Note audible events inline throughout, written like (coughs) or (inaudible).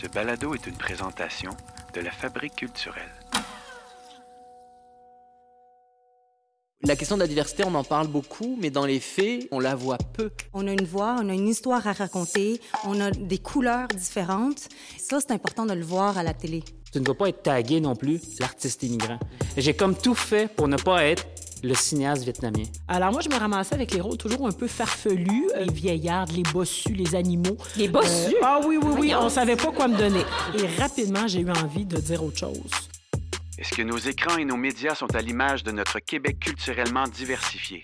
Ce balado est une présentation de la Fabrique culturelle. La question de la diversité, on en parle beaucoup, mais dans les faits, on la voit peu. On a une voix, on a une histoire à raconter, on a des couleurs différentes. Ça, c'est important de le voir à la télé. Tu ne dois pas être tagué non plus, l'artiste immigrant. J'ai comme tout fait pour ne pas être le cinéaste vietnamien. Alors moi, je me ramassais avec les rôles toujours un peu farfelus, les vieillards, les bossus, les animaux. Les bossus? Euh, ah oui, oui, oui, on savait pas quoi me donner. Et rapidement, j'ai eu envie de dire autre chose. Est-ce que nos écrans et nos médias sont à l'image de notre Québec culturellement diversifié?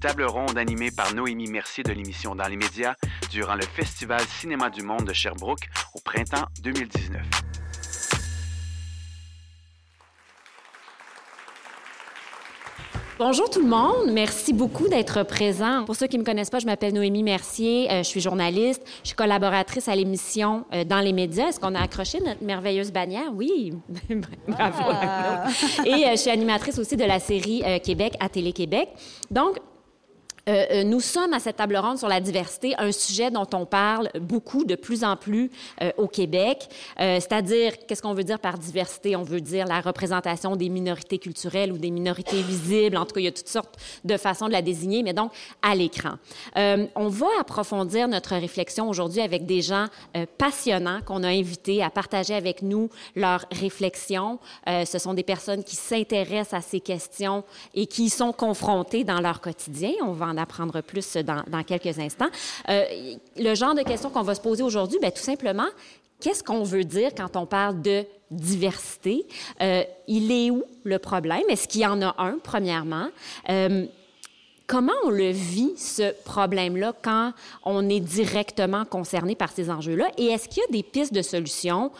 Table ronde animée par Noémie Mercier de l'émission Dans les médias durant le Festival Cinéma du Monde de Sherbrooke au printemps 2019. Bonjour tout le monde. Merci beaucoup d'être présent. Pour ceux qui ne me connaissent pas, je m'appelle Noémie Mercier. Euh, je suis journaliste. Je suis collaboratrice à l'émission euh, Dans les médias. Est-ce qu'on a accroché notre merveilleuse bannière? Oui. (laughs) Bravo. Ah. Et euh, je suis animatrice aussi de la série Québec à Télé-Québec. Donc, euh, euh, nous sommes à cette table ronde sur la diversité, un sujet dont on parle beaucoup, de plus en plus euh, au Québec. C'est-à-dire, qu'est-ce qu'on veut dire par diversité? On veut dire la représentation des minorités culturelles ou des minorités visibles. En tout cas, il y a toutes sortes de façons de la désigner, mais donc à l'écran. On va approfondir notre réflexion aujourd'hui avec des gens passionnants qu'on a invités à partager avec nous leurs réflexions. Ce sont des personnes qui s'intéressent à ces questions et qui y sont confrontées dans leur quotidien. On va en apprendre plus dans, quelques instants. Euh, le genre de questions qu'on va se poser aujourd'hui, bien, tout simplement, qu'est-ce qu'on veut dire quand on parle de diversité? Euh, il est où le problème? Est-ce qu'il y en a un, premièrement? Euh, Comment on le vit, ce problème-là, quand on est directement concerné par ces enjeux-là? Et est-ce qu'il y a des pistes de solutions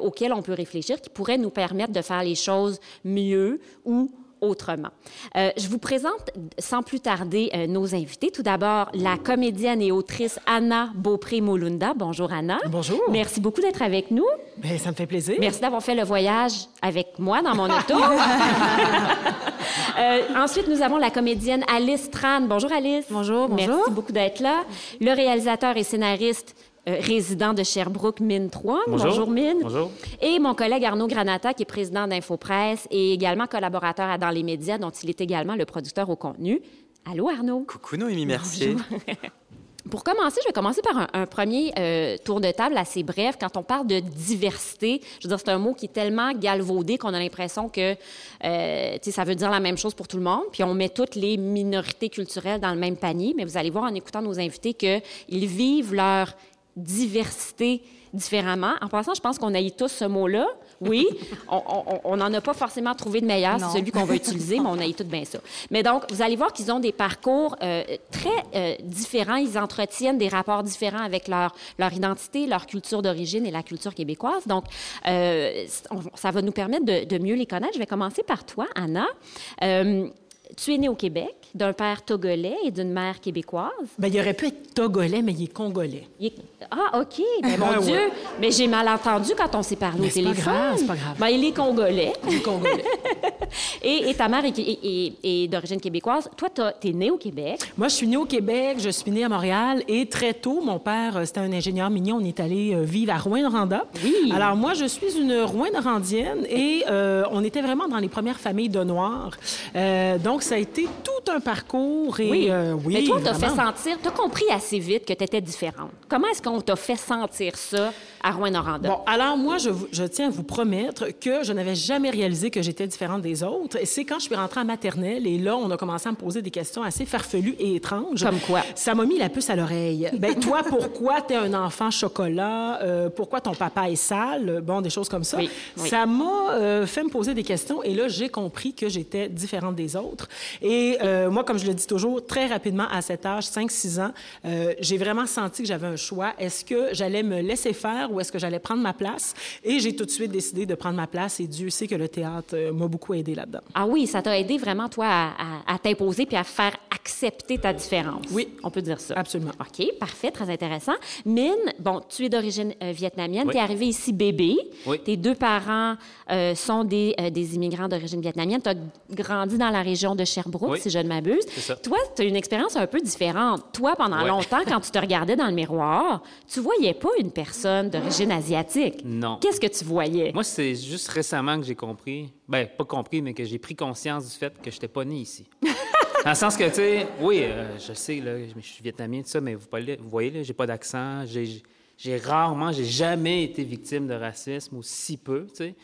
auxquelles on peut réfléchir qui pourraient nous permettre de faire les choses mieux ou autrement. Euh, je vous présente sans plus tarder euh, nos invités. Tout d'abord, la comédienne et autrice Anna Beaupré-Molunda. Bonjour Anna. Bonjour. Merci beaucoup d'être avec nous. Ben, ça me fait plaisir. Merci d'avoir fait le voyage avec moi dans mon auto. (laughs) (laughs) Euh, ensuite, nous avons la comédienne Alice Tran. Bonjour Alice. Bonjour, bonjour. Merci beaucoup d'être là. Le réalisateur et scénariste euh, résident de Sherbrooke, Mine 3. Bonjour. Mine. Bonjour. Et mon collègue Arnaud Granata, qui est président d'InfoPresse et également collaborateur à Dans les médias, dont il est également le producteur au contenu. Allô, Arnaud? Coucou Noémie Mercier. (laughs) Pour commencer, je vais commencer par un, un premier euh, tour de table assez bref. Quand on parle de diversité, je veux dire, c'est un mot qui est tellement galvaudé qu'on a l'impression que euh, tu sais, ça veut dire la même chose pour tout le monde. Puis on met toutes les minorités culturelles dans le même panier. Mais vous allez voir en écoutant nos invités qu'ils vivent leur diversité différemment. En passant, je pense qu'on haït tous ce mot-là. Oui, (laughs) on n'en a pas forcément trouvé de meilleur, c'est celui qu'on va utiliser, mais on haït tout bien ça. Mais donc, vous allez voir qu'ils ont des parcours euh, très euh, différents. Ils entretiennent des rapports différents avec leur, leur identité, leur culture d'origine et la culture québécoise. Donc, euh, on- ça va nous permettre de, de mieux les connaître. Je vais commencer par toi, Anna. Tu es née au Québec, d'un père togolais et d'une mère québécoise. Ben, il aurait pu être togolais, mais il est congolais. Il est- Ah, OK. Ben, mon Ah, ouais. Dieu. Mais j'ai mal entendu quand on s'est parlé Mais au c'est pas téléphone. grave, c'est pas grave. Ben, il est congolais. Il est congolais. (laughs) Et, et ta mère est, est- est- est d'origine québécoise. Toi, tu es né au Québec. Moi, je suis née au Québec, je suis née à Montréal et très tôt, mon père, euh, c'était un ingénieur minier, on est allé euh, vivre à Rouen-Noranda. Oui. Alors moi, je suis une Rouen-Norandienne et euh, on était vraiment dans les premières familles de Noirs. Euh, donc, ça a été tout un parcours et euh, oui, Mais toi, on t'a fait sentir, tu as compris assez vite que tu étais différente. Comment est-ce qu'on t'a fait sentir ça? À Rouen-Noranda? Bon, alors moi, je, vous- je tiens à vous promettre que je n'avais jamais réalisé que j'étais différente des autres. C'est quand je suis rentrée en maternelle et là, on a commencé à me poser des questions assez farfelues et étranges. Comme quoi? Ça m'a mis la puce à l'oreille. Ben (laughs) toi, pourquoi t'es un enfant chocolat? Euh, pourquoi ton papa est sale? Bon, des choses comme ça. Oui, oui. Ça m'a euh, fait me poser des questions et là, j'ai compris que j'étais différente des autres. Et euh, moi, comme je le dis toujours, très rapidement, à cet âge, 5-6 ans, j'ai vraiment senti que j'avais un choix. Est-ce que j'allais me laisser faire ou est-ce que j'allais prendre ma place? Et j'ai tout de suite décidé de prendre ma place et Dieu sait que le théâtre euh, m'a beaucoup aidé là-dedans. Ah oui, ça t'a aidé vraiment, toi, à, à- à t'imposer puis à faire accepter ta différence. Oui. On peut dire ça. Absolument. OK, parfait, très intéressant. Mine, bon, tu es d'origine euh, vietnamienne, Oui. tu es arrivé ici bébé. Oui. Tes deux parents euh, sont des, euh, des immigrants d'origine vietnamienne. Tu as grandi dans la région de Sherbrooke, Oui. si je ne m'abuse. C'est ça. Toi, tu as une expérience un peu différente. Toi, pendant longtemps, quand tu te regardais dans le miroir, tu voyais pas une personne d'origine asiatique. Non. Qu'est-ce que tu voyais? Moi, c'est juste récemment que j'ai compris, ben pas compris, mais que j'ai pris conscience du fait que je n'étais pas né ici. Dans le sens que, tu sais, oui, euh, je sais, là, je suis vietnamien, tout ça, mais vous, voyez, là, j'ai pas d'accent. J'ai j'ai rarement, j'ai jamais été victime de racisme ou si peu, tu sais.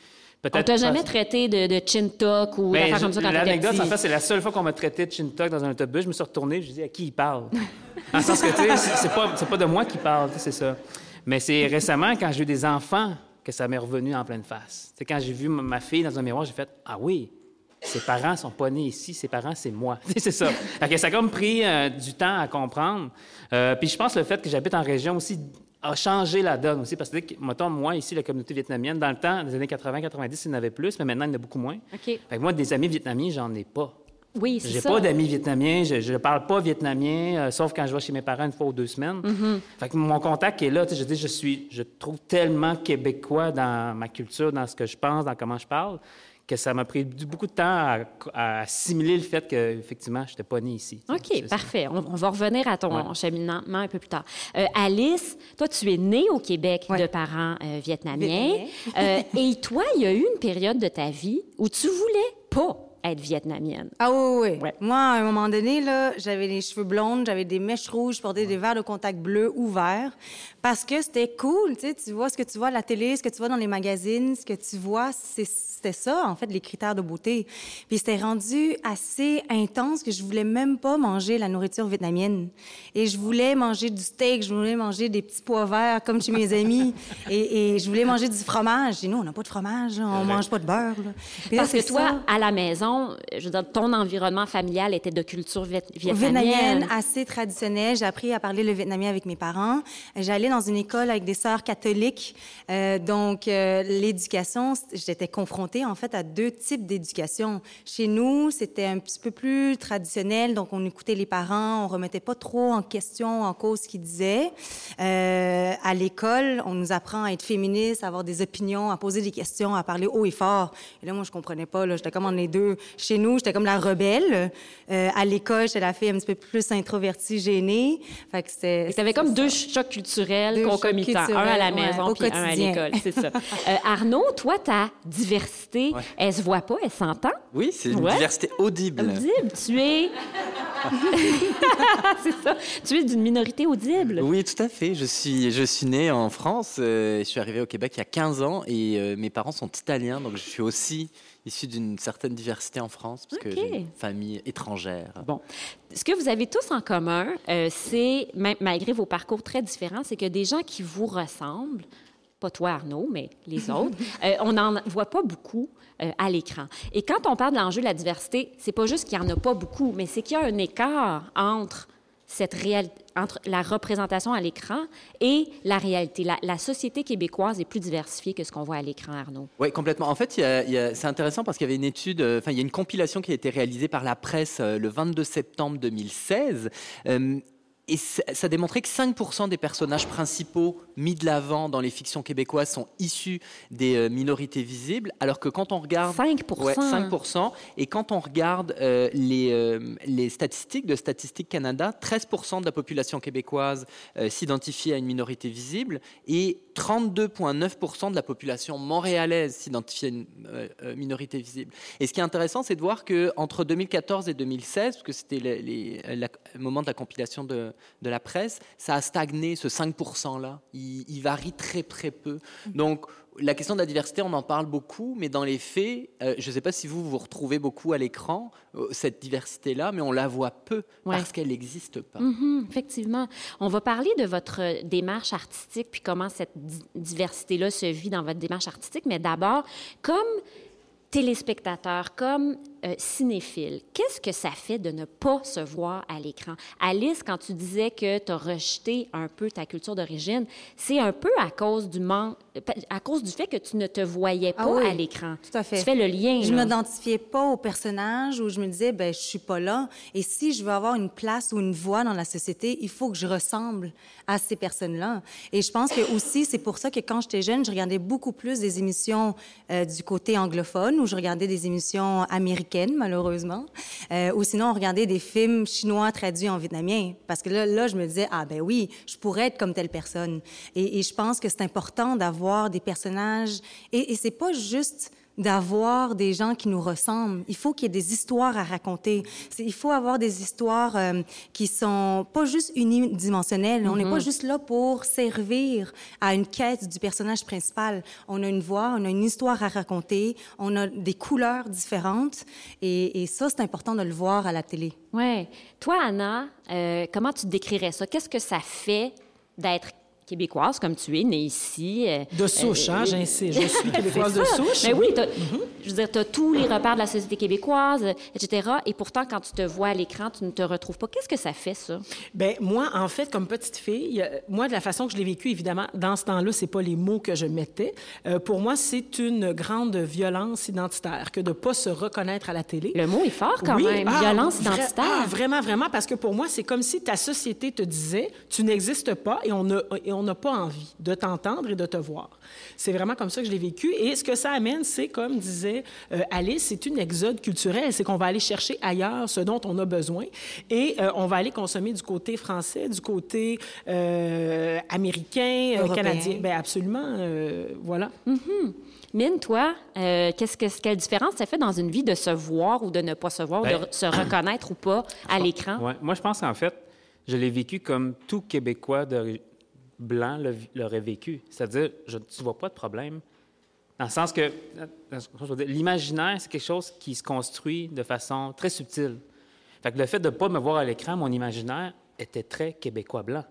On Peut-être t'a jamais traité de, de chin talk ou Ben, comme ça quand L'anecdote, en fait, c'est la seule fois qu'on m'a traité de chin-talk dans un autobus. Je me suis retourné et je dis à qui il parle? Dans le sens que, tu sais, c'est pas, c'est pas de moi qui parle, c'est ça. Mais c'est récemment, quand j'ai eu des enfants, que ça m'est revenu en pleine face. C'est quand j'ai vu ma- fille dans un miroir, j'ai fait Ah oui, ses parents sont pas nés ici, ses parents, c'est moi. (laughs) C'est ça. Que ça a comme pris euh, du temps à comprendre. Euh, puis je pense que le fait que j'habite en région aussi a changé la donne aussi. Parce que, mettons, moi, ici, la communauté vietnamienne, dans le temps, des années 80-90, il y en avait plus, mais maintenant, il y en a beaucoup moins. OK. Fait que moi, des amis vietnamiens, j'en ai pas. Oui, c'est J'ai ça. pas d'amis vietnamiens, je ne parle pas vietnamien, euh, sauf quand je vais chez mes parents une fois ou deux semaines. Mm-hmm. Fait que mon contact est là. tu sais, Je dis, je suis, je trouve tellement québécois dans ma culture, dans ce que je pense, dans comment je parle, que ça m'a pris beaucoup de temps à, à assimiler le fait que, effectivement, je n'étais pas né ici. OK, parfait. On, on va revenir à ton Ouais. cheminement un peu plus tard. Euh, Alice, toi, tu es née au Québec Ouais. de parents euh, vietnamiens. Vietnamiens. Euh, et toi, il y a eu une période de ta vie où tu voulais pas être vietnamienne. Ah oui, oui. Ouais. Moi, à un moment donné, là, j'avais les cheveux blondes, j'avais des mèches rouges, je portais des verres de contact bleus ouverts parce que c'était cool, tu sais, tu vois ce que tu vois à la télé, ce que tu vois dans les magazines, ce que tu vois, c'était ça, en fait, les critères de beauté. Puis c'était rendu assez intense que je voulais même pas manger la nourriture vietnamienne. Et je voulais manger du steak, je voulais manger des petits pois verts comme chez mes amis. (laughs) Et, et je voulais manger du fromage. Et nous, on n'a pas de fromage, là, on mange pas de beurre. là. Puis là, Parce que toi, ça. à la maison, je veux dire, ton environnement familial était de culture viet- Vietnamienne, vietnamienne. assez traditionnelle. J'ai appris à parler le vietnamien avec mes parents. J'allais dans une école avec des sœurs catholiques. Euh, donc, euh, l'éducation, j'étais confrontée en fait à deux types d'éducation. Chez nous, c'était un petit peu plus traditionnel. Donc, on écoutait les parents, on remettait pas trop en question, en cause ce qu'ils disaient. Euh, à l'école, on nous apprend à être féministe, à avoir des opinions, à poser des questions, à parler haut et fort. Et là, moi, je comprenais pas. là. J'étais comme en les deux. Chez nous, j'étais comme la rebelle. À l'école, j'étais la fille un petit peu plus introvertie, gênée. Fait que c'était. Tu avais comme deux chocs culturels Deux chocs concomitants, un à la culturels, ouais, maison au puis un à l'école, c'est ça. (laughs) Euh, Arnaud, toi, ta diversité, elle se voit pas, elle s'entend? Oui, c'est une Ouais. diversité audible. Audible, tu es... (laughs) c'est ça, tu es d'une minorité audible. Oui, tout à fait. Je suis, je suis né en France. euh, je suis arrivé au Québec il y a 15 ans et euh, mes parents sont italiens, donc je suis aussi issu d'une certaine diversité en France parce que Ok. j'ai une famille étrangère. Bon, ce que vous avez tous en commun, euh, c'est, malgré vos parcours très différents, c'est que des gens qui vous ressemblent, pas toi Arnaud, mais les (laughs) autres, euh, on n'en voit pas beaucoup euh, à l'écran. Et quand on parle de l'enjeu de la diversité, c'est pas juste qu'il n'y en a pas beaucoup, mais c'est qu'il y a un écart entre cette entre la représentation à l'écran et la réalité. La, société québécoise est plus diversifiée que ce qu'on voit à l'écran, Arnaud. Oui, complètement. En fait, c'est intéressant parce qu'il y avait une étude, euh, enfin, il y a une compilation qui a été réalisée par la presse euh, le 22 septembre 2016. euh, et ça démontrait que 5% des personnages principaux mis de l'avant dans les fictions québécoises sont issus des euh, minorités visibles, alors que quand on regarde... 5 Ouais, 5%. Et quand on regarde euh, les, euh, les statistiques de Statistique Canada, 13% de la population québécoise euh, s'identifie à une minorité visible et 32,9% de la population montréalaise s'identifie à une minorité visible. Et ce qui est intéressant, c'est de voir que entre 2014 et 2016, parce que c'était le moment de la compilation de, de la presse, ça a stagné ce 5%-là. Il, il varie très très peu. Donc la question de la diversité, on en parle beaucoup, mais dans les faits, euh, je ne sais pas si vous vous retrouvez beaucoup à l'écran, euh, cette diversité-là, mais on la voit peu Ouais. parce qu'elle n'existe pas. Mhm, effectivement. On va parler de votre euh, démarche artistique puis comment cette di- diversité-là se vit dans votre démarche artistique. Mais d'abord, comme téléspectateur, comme euh, cinéphile, qu'est-ce que ça fait de ne pas se voir à l'écran? Alice, quand tu disais que tu as rejeté un peu ta culture d'origine, c'est un peu à cause du manque, à cause du fait que tu ne te voyais Ah pas oui, à l'écran. Tout à fait. Tu fais le lien. Je là. m'identifiais pas au personnage où je me disais, ben, je suis pas là. Et si je veux avoir une place ou une voix dans la société, il faut que je ressemble à ces personnes-là. Et je pense que aussi, c'est pour ça que quand j'étais jeune, je regardais beaucoup plus des émissions euh, du côté anglophone ou je regardais des émissions américaines, malheureusement. Euh, ou sinon, on regardait des films chinois traduits en vietnamien. Parce que là, là, je me disais, ah ben oui, je pourrais être comme telle personne. Et, je pense que c'est important d'avoir des personnages. Et, et c'est pas juste d'avoir des gens qui nous ressemblent. Il faut qu'il y ait des histoires à raconter. Il faut avoir des histoires euh, qui sont pas juste unidimensionnelles. On n'est pas juste là pour servir à une quête du personnage principal. On a une voix, on a une histoire à raconter, on a des couleurs différentes. Et, et ça, c'est important de le voir à la télé. Ouais. Toi, Anna, euh, comment tu décrirais ça? Qu'est-ce que ça fait d'être québécoise comme tu es, née ici? euh, De souche, hein, j'insiste. Je suis (laughs) québécoise de souche. Mais oui, t'as- je veux dire, tu as tous les repères de la société québécoise, euh, etc. Et pourtant, quand tu te vois à l'écran, tu ne te retrouves pas. Qu'est-ce que ça fait, ça? Ben moi, en fait, comme petite fille, euh, moi, de la façon que je l'ai vécu, évidemment, dans ce temps-là, c'est pas les mots que je mettais. Euh, pour moi, c'est une grande violence identitaire que de pas se reconnaître à la télé. Le mot est fort quand Oui, même. ah, Violence vra- identitaire. ah, vraiment, vraiment, parce que pour moi, c'est comme si ta société te disait, tu n'existes pas et on n'a et on n'a pas envie de t'entendre et de te voir. C'est vraiment comme ça que je l'ai vécu. Et ce que ça amène, c'est, comme disait euh, Alice, c'est une exode culturelle. C'est qu'on va aller chercher ailleurs ce dont on a besoin et euh, on va aller consommer du côté français, du côté euh, américain, Européen. canadien. Ben absolument, euh, voilà. Mine, toi, euh, qu'est-ce que, quelle différence ça fait dans une vie de se voir ou de ne pas se voir, Ben- de se reconnaître ou pas à (coughs) l'écran? Ouais. Moi, je pense qu'en fait, je l'ai vécu comme tout Québécois de blanc l'aurait vécu. C'est-à-dire, je, tu vois pas de problème. Dans le sens que l'imaginaire, c'est quelque chose qui se construit de façon très subtile. Fait que le fait de ne pas me voir à l'écran, mon imaginaire était très québécois blanc.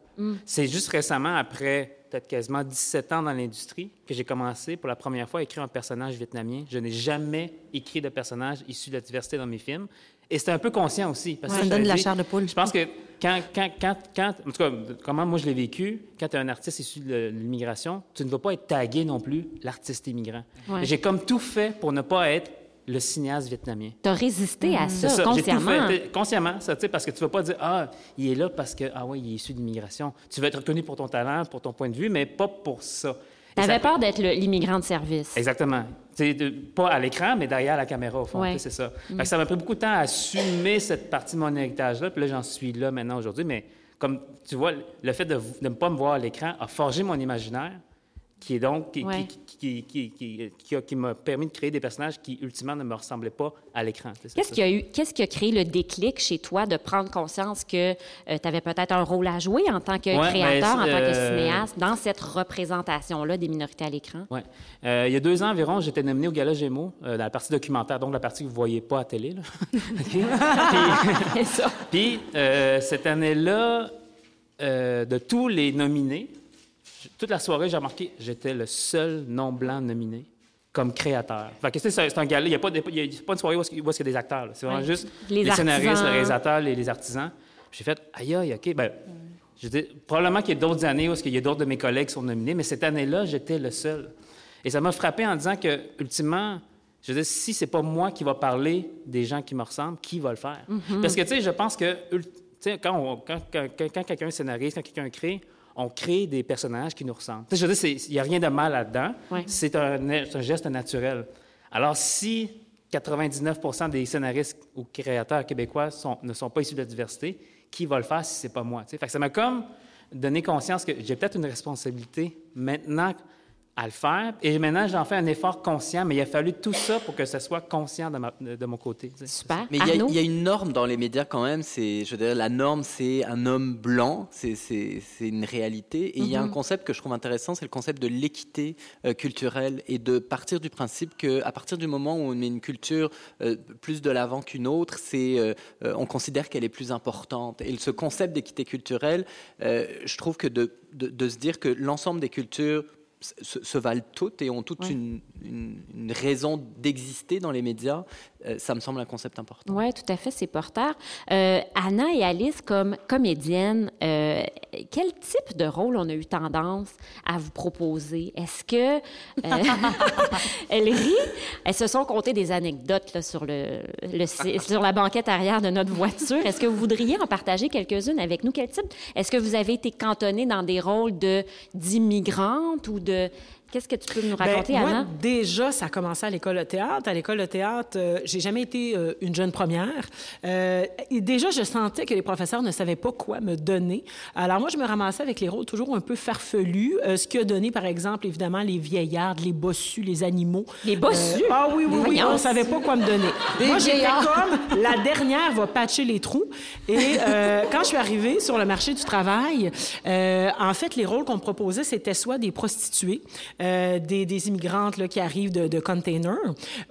C'est juste récemment, après peut-être quasiment 17 ans dans l'industrie, que j'ai commencé pour la première fois à écrire un personnage vietnamien. Je n'ai jamais écrit de personnage issu de la diversité dans mes films. Et c'était un peu conscient aussi. Parce Ouais, que ça je donne de la chair de poule. Je pense que quand, quand, quand, quand, en tout cas, comment moi je l'ai vécu, quand tu es un artiste issu de l'immigration, tu ne vas pas être tagué non plus l'artiste immigrant. Ouais. J'ai comme tout fait pour ne pas être le cinéaste vietnamien. Tu as résisté à ça, ça, j'ai tout consciemment. fait, consciemment, ça, tu sais, parce que tu vas pas dire ah, il est là parce que ah ouais, il est issu de l'immigration. Tu vas être reconnu pour ton talent, pour ton point de vue, mais pas pour ça. Tu ça- avais peur d'être l'immigrant de service. Exactement. De- pas à l'écran, mais derrière la caméra, au fond. Ouais. C'est ça. Que ça m'a pris beaucoup de temps à assumer cette partie de mon héritage-là. Puis là, j'en suis là maintenant aujourd'hui. Mais comme tu vois, le fait de ne pas me voir à l'écran a forgé mon imaginaire, qui est donc qui, Ouais. qui, qui, qui, m'a permis de créer des personnages qui, ultimement, ne me ressemblaient pas à l'écran. Qu'est-ce qui a eu, qu'est-ce qui a créé le déclic chez toi de prendre conscience que tu avais peut-être un rôle à jouer en tant que Ouais, créateur, ben, en tant que euh, cinéaste, dans cette représentation-là des minorités à l'écran? Ouais. Euh, il y a deux ans environ, j'étais nominé au Gala Gémeaux, euh, dans la partie documentaire, donc la partie que vous ne voyez pas à télé. Là. (laughs) (laughs) Puis, (laughs) puis, euh, cette année-là, euh, de tous les nominés, toute la soirée, j'ai remarqué, j'étais le seul non-blanc nominé comme créateur. Fait que, c'est c'est un gala, il n'y a, pas de- il y a- c'est pas une soirée où qu'il y a des acteurs. C'est vraiment Ouais. juste Les les, scénaristes, les réalisateurs, les, les artisans. J'ai fait, aïe, aïe, OK, ben, dis, probablement qu'il y a d'autres années où il y a d'autres de mes collègues qui sont nominés, mais cette année-là, j'étais le seul. Et ça m'a frappé en disant que, ultimement, je dire, si c'est pas moi qui va parler des gens qui me ressemblent, qui va le faire? Parce que, tu sais, je pense que, quand, on- quand- quand- quand quelqu'un scénarise, quand quelqu'un crée, on crée des personnages qui nous ressemblent. Je veux dire, il n'y a rien de mal là-dedans. Ouais. C'est un, geste naturel. Alors, si 99% des scénaristes ou créateurs québécois sont- ne sont pas issus de la diversité, qui va le faire si c'est pas moi? Fait que ça m'a comme donné conscience que j'ai peut-être une responsabilité maintenant à le faire. Et maintenant, j'en fais un effort conscient, mais il a fallu tout ça pour que ce soit conscient de, ma- de- mon côté. Super. Mais il y, a- y une norme dans les médias quand même. C'est, je veux dire, la norme, c'est un homme blanc. C'est, c'est, c'est une réalité. Et il y a un concept que je trouve intéressant, c'est le concept de l'équité euh, culturelle et de partir du principe que, à partir du moment où on met une culture euh, plus de l'avant qu'une autre, c'est, euh, euh, on considère qu'elle est plus importante. Et ce concept d'équité culturelle, euh, je trouve que de, de, de se dire que l'ensemble des cultures se, se valent toutes et ont toute Ouais. une, une- une raison d'exister dans les médias, euh, ça me semble un concept important. Oui, tout à fait, c'est porteur. Euh, Anna et Alice, comme comédiennes, euh, quel type de rôle on a eu tendance à vous proposer? Est-ce que... euh, (laughs) elle rit. Elles se sont comptées des anecdotes là, sur, le, le- sur la banquette arrière de notre voiture. Est-ce que vous voudriez en partager quelques-unes avec nous? Quel type? Est-ce que vous avez été cantonnée dans des rôles de d'immigrantes ou de de Qu'est-ce que tu peux nous Ben, raconter, moi, Anna? déjà, ça a commencé à l'école de théâtre. À l'école de théâtre, euh, j'ai jamais été euh, une jeune première. Euh, et déjà, je sentais que les professeurs ne savaient pas quoi me donner. Alors moi, je me ramassais avec les rôles toujours un peu farfelus, ce qui a donné, par exemple, évidemment, les vieillards, les bossus, les animaux. Les bossus? Ah oui, oui, oui, Voyons. on savait pas quoi me donner. moi, j'étais comme la dernière va patcher les trous. Et quand je suis arrivée sur le marché du travail, en fait, les rôles qu'on me proposait, c'était soit des prostituées, euh, des, des immigrantes là, qui arrivent de, de containers,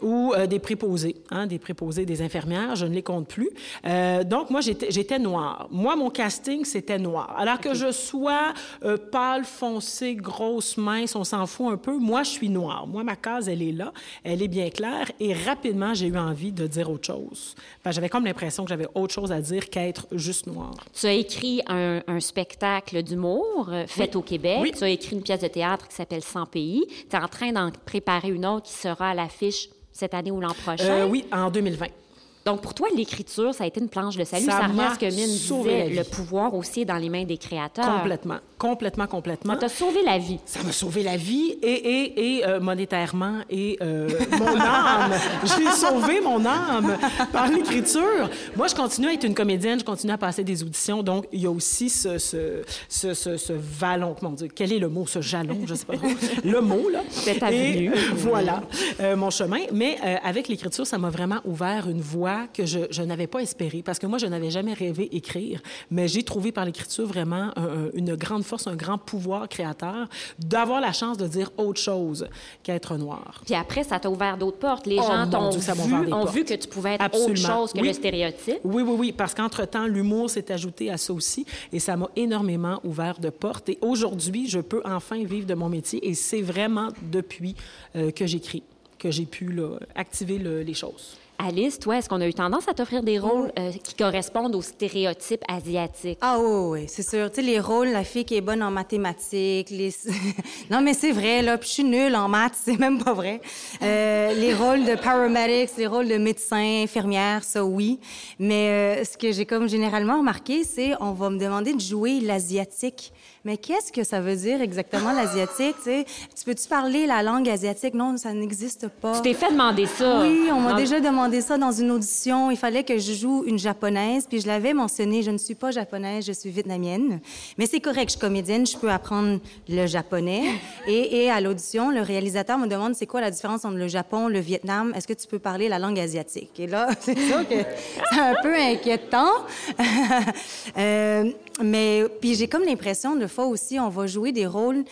ou euh, des préposés, hein, des préposés, des infirmières, je ne les compte plus. Euh, donc, moi, j'étais noire. Moi, mon casting, c'était noir. Alors que je sois pâle, foncé, grosse, mince, on s'en fout un peu, moi, je suis noire. Moi, ma case, elle est là, elle est bien claire, et rapidement, j'ai eu envie de dire autre chose. Enfin, j'avais comme l'impression que j'avais autre chose à dire qu'être juste noire. Tu as écrit un, un spectacle d'humour fait au Québec. Oui. Tu as écrit une pièce de théâtre qui s'appelle 100 Tu es en train d'en préparer une autre qui sera à l'affiche cette année ou l'an prochain? Euh, oui, en 2020. Donc, pour toi, l'écriture, ça a été une planche de salut. Ça Ça, ce que Mine disait, le pouvoir aussi est dans les mains des créateurs. Complètement, complètement, complètement. Ça t'a sauvé la vie. Ça m'a sauvé la vie et, et, et euh, monétairement et euh, mon âme. (laughs) J'ai sauvé mon âme par l'écriture. Moi, je continue à être une comédienne, je continue à passer des auditions. Donc, il y a aussi ce, ce, ce, ce, ce vallon, comment dire, quel est le mot, ce jalon, je sais pas trop, (laughs) le mot, là. Cette avenue. Et, euh, voilà, mon chemin. Mais avec l'écriture, ça m'a vraiment ouvert une voie que je, je n'avais pas espérée. Parce que moi, je n'avais jamais rêvé écrire. Mais j'ai trouvé par l'écriture vraiment un- un- une grande force, un grand pouvoir créateur d'avoir la chance de dire autre chose qu'être noir. Puis après, ça t'a ouvert d'autres portes. Les Oh, gens t'ont vu, ont portes. vu que tu pouvais être Absolument. autre chose que Oui. le stéréotype. Oui, oui, oui, parce qu'entre-temps, l'humour s'est ajouté à ça aussi et ça m'a énormément ouvert de portes. Et aujourd'hui, je peux enfin vivre de mon métier et c'est vraiment depuis euh, que j'écris que j'ai pu là, activer le- les choses. Alice, toi, est-ce qu'on a eu tendance à t'offrir des rôles euh, qui correspondent aux stéréotypes asiatiques? Ah oui, oui, c'est sûr. Tu sais, les rôles, la fille qui est bonne en mathématiques, les... (laughs) non, mais c'est vrai, là, puis je suis nulle en maths, (laughs) c'est même pas vrai. Euh, les rôles de paramedics, les rôles de médecins, infirmières, ça, oui. Mais euh, ce que j'ai comme généralement remarqué, c'est on va me demander de jouer l'asiatique. Mais qu'est-ce que ça veut dire exactement, l'asiatique, tu peux-tu parler la langue asiatique? Non, ça n'existe pas. Tu t'es fait demander ça. Oui, on m'a déjà demandé ça dans une audition. Il fallait que je joue une japonaise, puis je l'avais mentionné. Je ne suis pas japonaise, je suis vietnamienne. Mais c'est correct, je suis comédienne, je peux apprendre le japonais. (laughs) Et, et à l'audition, le réalisateur me demande c'est quoi la différence entre le Japon, le Vietnam? Est-ce que tu peux parler la langue asiatique? Et là, (laughs) c'est sûr que c'est un peu inquiétant. (laughs) Euh, mais puis j'ai comme l'impression, de fois aussi, on va jouer des rôles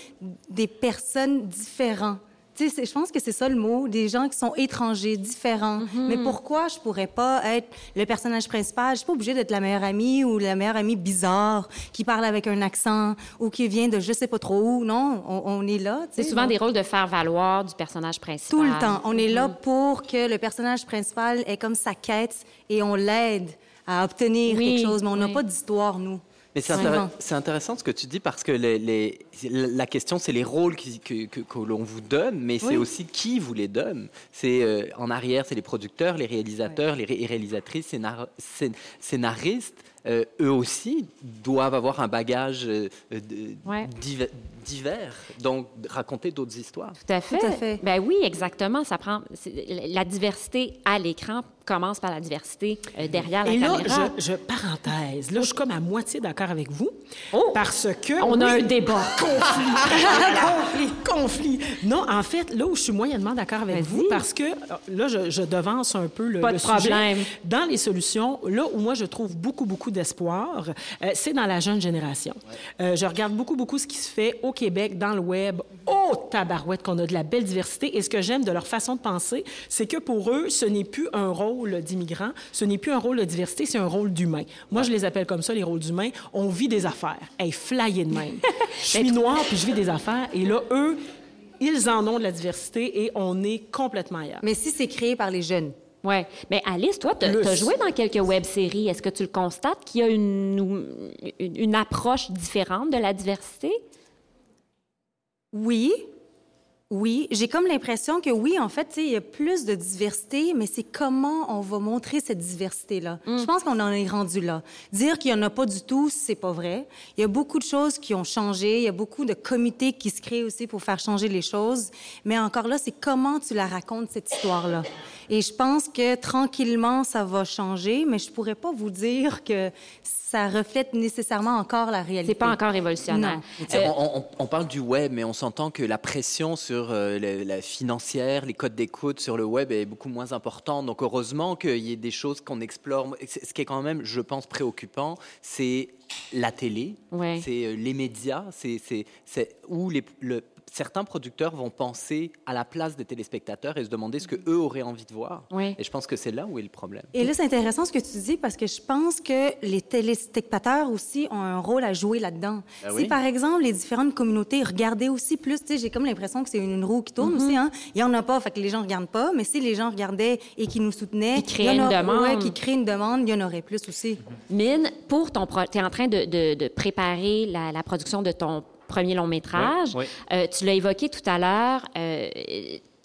des personnes différentes. Tu sais, je pense que c'est ça le mot, des gens qui sont étrangers, différents. Mais pourquoi je pourrais pas être le personnage principal? Je suis pas obligée d'être la meilleure amie ou la meilleure amie bizarre qui parle avec un accent ou qui vient de je sais pas trop où. Non, on, on est là. C'est souvent donc- des rôles de faire valoir du personnage principal. tout le temps. On est là pour que le personnage principal ait comme sa quête et on l'aide à obtenir Oui, quelque chose. Mais on n'a oui. pas d'histoire, nous. Mais c'est intéressant ce que tu dis parce que les, les- la question, c'est les rôles qui- que, que- que l'on vous donne, mais c'est aussi qui vous les donne. C'est euh, en arrière, c'est les producteurs, les réalisateurs, les ré- réalisatrices, scénar- scén- scénaristes. euh, eux aussi doivent avoir un bagage euh, de- Ouais. div- divers, donc raconter d'autres histoires. Tout à fait. Tout à fait. Ben oui, exactement. Ça prend la diversité à l'écran commence par la diversité euh, derrière la Et là, caméra. je, je parenthèse, là, je suis comme à moitié d'accord avec vous. Oh! Parce que. On a un débat. (laughs) (laughs) conflit. conflit. Non, en fait, là où je suis moyennement d'accord avec vous, parce que là, je, je devance un peu le, Pas de le sujet. problème. Dans les solutions, là où moi je trouve beaucoup, beaucoup d'espoir, euh, c'est dans la jeune génération. Euh, je regarde beaucoup, beaucoup ce qui se fait au Québec, dans le web. Oh, tabarouette, qu'on a de la belle diversité. Et ce que j'aime de leur façon de penser, c'est que pour eux, ce n'est plus un rôle d'immigrant, ce n'est plus un rôle de diversité, c'est un rôle d'humain. Moi, je les appelle comme ça, les rôles d'humain. On vit des affaires. Hey, flyé de même. (laughs) Je suis noire, puis je vis des affaires. Et là, eux, ils en ont de la diversité et on est complètement ailleurs. Mais si c'est créé par les jeunes, Oui. Mais Alice, toi, tu as joué dans quelques web-séries. Est-ce que tu le constates qu'il y a une, une, une approche différente de la diversité? Oui. Oui, j'ai comme l'impression que oui, en fait, il y a plus de diversité, mais c'est comment on va montrer cette diversité-là. Je pense qu'on en est rendu là. Dire qu'il y en a pas du tout, c'est pas vrai. Il y a beaucoup de choses qui ont changé. Il y a beaucoup de comités qui se créent aussi pour faire changer les choses. Mais encore là, c'est comment tu la racontes, cette histoire-là. Et je pense que tranquillement, ça va changer, mais je pourrais pas vous dire que ça reflète nécessairement encore la réalité. C'est pas encore révolutionnaire. Euh, on, on- on parle du web, mais on s'entend que la pression sur euh, la, la financière, les codes d'écoute sur le web est beaucoup moins importante. Donc heureusement qu'il y ait des choses qu'on explore. Ce qui est quand même, je pense, préoccupant, c'est la télé, Ouais. c'est euh, les médias, c'est où les, le- certains producteurs vont penser à la place des téléspectateurs et se demander ce que eux auraient envie de voir. Ouais. Et je pense que c'est là où est le problème. Et là, c'est intéressant ce que tu dis parce que je pense que les téléspectateurs aussi ont un rôle à jouer là-dedans. Ah si, oui? par exemple, les différentes communautés regardaient aussi plus, tu sais, j'ai comme l'impression que c'est une, roue qui tourne aussi, hein. Il y en a pas, fait que les gens regardent pas, mais si les gens regardaient et qui nous soutenaient... Qui a- une demande. Ouais, qui créent une demande, il y en aurait plus aussi. Mine, pour ton pro... tu es en train de, de- de préparer la, la production de ton premier long métrage. Oui, Euh, tu l'as évoqué tout à l'heure. euh,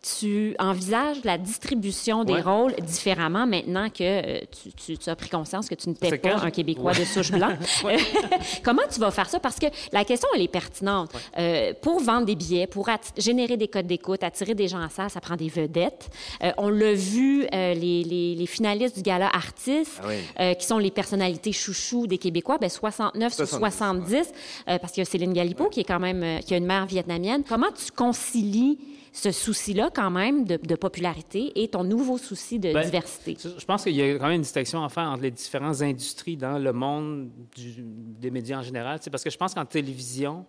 tu envisages la distribution des Ouais. rôles différemment maintenant que euh, tu, tu- tu as pris conscience que tu n'étais C'est pas quand un Québécois Ouais. de souche blanc? (laughs) (laughs) Comment tu vas faire ça? Parce que la question, elle est pertinente. Euh, pour vendre des billets, pour générer des codes d'écoute, attirer des gens à ça, ça prend des vedettes. Euh, on l'a vu, les, les- les finalistes du gala Artistes, Ah oui. qui sont les personnalités chouchous des Québécois, ben 69 sur 70, 70, euh, parce qu'il y a Céline Galipo qui est quand même, qui a une mère vietnamienne. Comment tu concilies ce souci-là quand même de, de popularité et ton nouveau souci de Ben, diversité? Je pense qu'il y a quand même une distinction à faire entre les différentes industries dans le monde du- des médias en général. C'est parce que je pense qu'en télévision,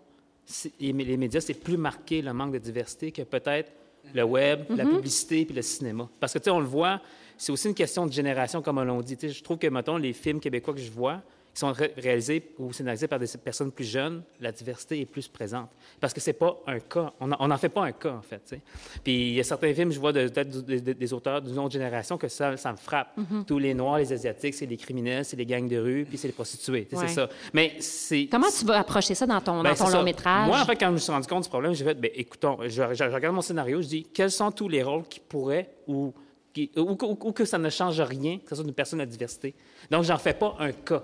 et les médias, c'est plus marqué le manque de diversité que peut-être le web, la publicité puis le cinéma. Parce que, tu sais, on le voit, c'est aussi une question de génération, comme on l'a dit. Tu sais, je trouve que, mettons, les films québécois que je vois, qui sont ré- réalisés ou scénarisés par des personnes plus jeunes, la diversité est plus présente. Parce que c'est pas un cas. On n'en fait pas un cas, en fait. Puis il y a certains films, je vois de- des, auteurs d'une autre génération que ça, ça me frappe. Tous les Noirs, les Asiatiques, c'est les criminels, c'est les gangs de rue, puis c'est les prostituées. Ouais. C'est ça. Mais c'est... Comment tu vas approcher ça dans ton, Ben, dans ton c'est ça. long métrage? Moi, en fait, quand je me suis rendu compte du problème, j'ai fait, écoutons, je, je- je regarde mon scénario, je dis, quels sont tous les rôles qui pourraient ou, qui- ou, ou- ou que ça ne change rien, que ce soit une personne à diversité? Donc, j'en fais pas un cas.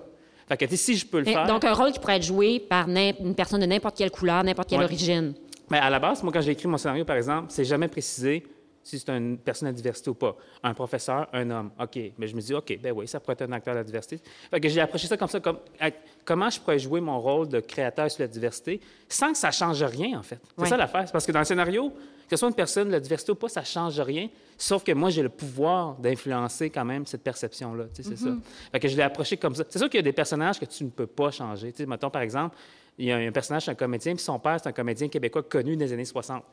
Fait que, tu sais, si je peux le Mais faire. donc, un rôle qui pourrait être joué par une personne de n'importe quelle couleur, n'importe quelle Ouais. origine. Mais à la base, moi, quand j'ai écrit mon scénario, par exemple, c'est jamais précisé si c'est une personne à diversité ou pas. Un professeur, un homme. OK. Mais je me dis, OK, ben oui, ça pourrait être un acteur de la diversité. Fait que j'ai approché ça comme ça, comme à- comment je pourrais jouer mon rôle de créateur sur la diversité sans que ça change rien, en fait? C'est ça l'affaire. C'est parce que dans le scénario, que ce soit une personne de la diversité ou pas, ça change rien. Sauf que moi, j'ai le pouvoir d'influencer quand même cette perception-là. Tu sais, C'est ça. Fait que je l'ai approché comme ça. C'est sûr qu'il y a des personnages que tu ne peux pas changer. Tu sais, mettons, par exemple, il y a un personnage, c'est un comédien, puis son père, c'est un comédien québécois connu des années 60.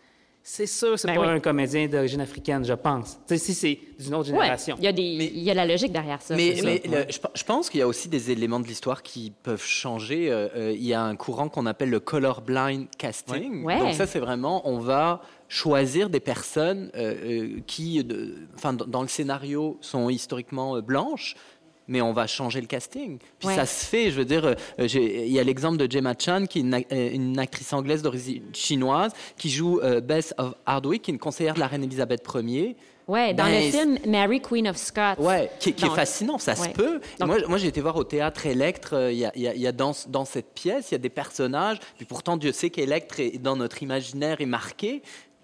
C'est sûr, c'est Ben pas oui. un comédien d'origine africaine, je pense. Si c'est d'une autre génération. il y, a des, il y a la logique derrière ça. Mais, c'est mais ça. le- je, pe- je pense qu'il y a aussi des éléments de l'histoire qui peuvent changer. Euh, euh, il y a un courant qu'on appelle le colorblind casting. Ouais. Donc ça, c'est vraiment, on va choisir des personnes euh, qui, de- enfin, dans dans le scénario, sont historiquement euh, blanches. Mais on va changer le casting. Puis Ouais. ça se fait, je veux dire, euh, il y a l'exemple de Gemma Chan, qui est une, euh, une actrice anglaise d'origine chinoise, qui joue euh, Bess of Hardwick, qui est une conseillère de la reine Elisabeth Ier. Ouais, dans Ben, le film Mary, Queen of Scots. Ouais, qui, qui est fascinant, ça Ouais. se peut. Donc- moi, moi j'ai été voir au théâtre Electre, euh, il y a, il y a- il y a dans, dans cette pièce, il y a des personnages, puis pourtant Dieu sait qu'Electre est dans notre imaginaire est marqué,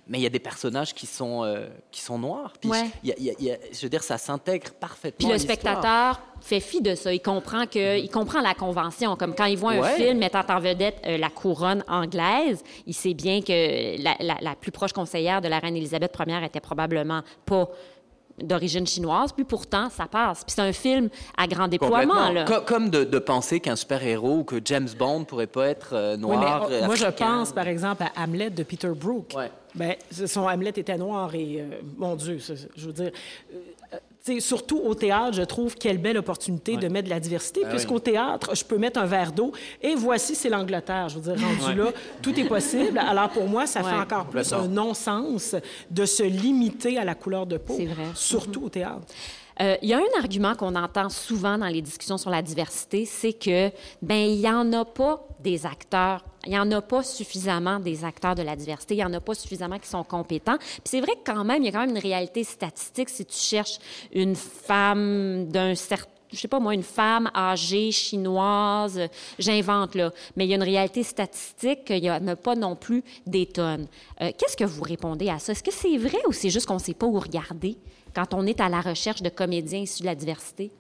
mais il y a des personnages qui sont, euh, qui sont noirs. Puis Ouais. il y a- il y a- il y a- je veux dire, ça s'intègre parfaitement. Puis le spectateur fait fi de ça. Il comprend que, il comprend la convention. Comme quand il voit un film mettant en vedette euh, la couronne anglaise, il sait bien que la, la- la plus proche conseillère de la reine Élisabeth Ier était probablement pas d'origine chinoise, puis pourtant, ça passe. Puis c'est un film à grand déploiement, Complètement. là. Co- comme de, de penser qu'un super-héros ou que James Bond pourrait pas être euh, Oui, mais, noir. oh, moi, je pense, par exemple, à Hamlet de Peter Brook. Ouais. Ben, son Hamlet était noir et, euh, mon Dieu, je veux dire, euh, sais, surtout au théâtre, je trouve quelle belle opportunité de mettre de la diversité, puisqu'au théâtre, je peux mettre un verre d'eau et voici, c'est l'Angleterre. Je veux dire, rendu là, tout est possible. Alors pour moi, ça fait encore plus un non-sens de se limiter à la couleur de peau, surtout au théâtre. Euh, Il y a un argument qu'on entend souvent dans les discussions sur la diversité, c'est que ben il y en a pas des acteurs, il y en a pas suffisamment des acteurs de la diversité, il y en a pas suffisamment qui sont compétents. Puis c'est vrai que quand même, il y a quand même une réalité statistique si tu cherches une femme d'un certain je sais pas moi, une femme âgée, chinoise, j'invente là, mais il y a une réalité statistique qu'il n'y en a pas non plus des tonnes. Euh, Qu'est-ce que vous répondez à ça? Est-ce que c'est vrai ou c'est juste qu'on ne sait pas où regarder quand on est à la recherche de comédiens issus de la diversité?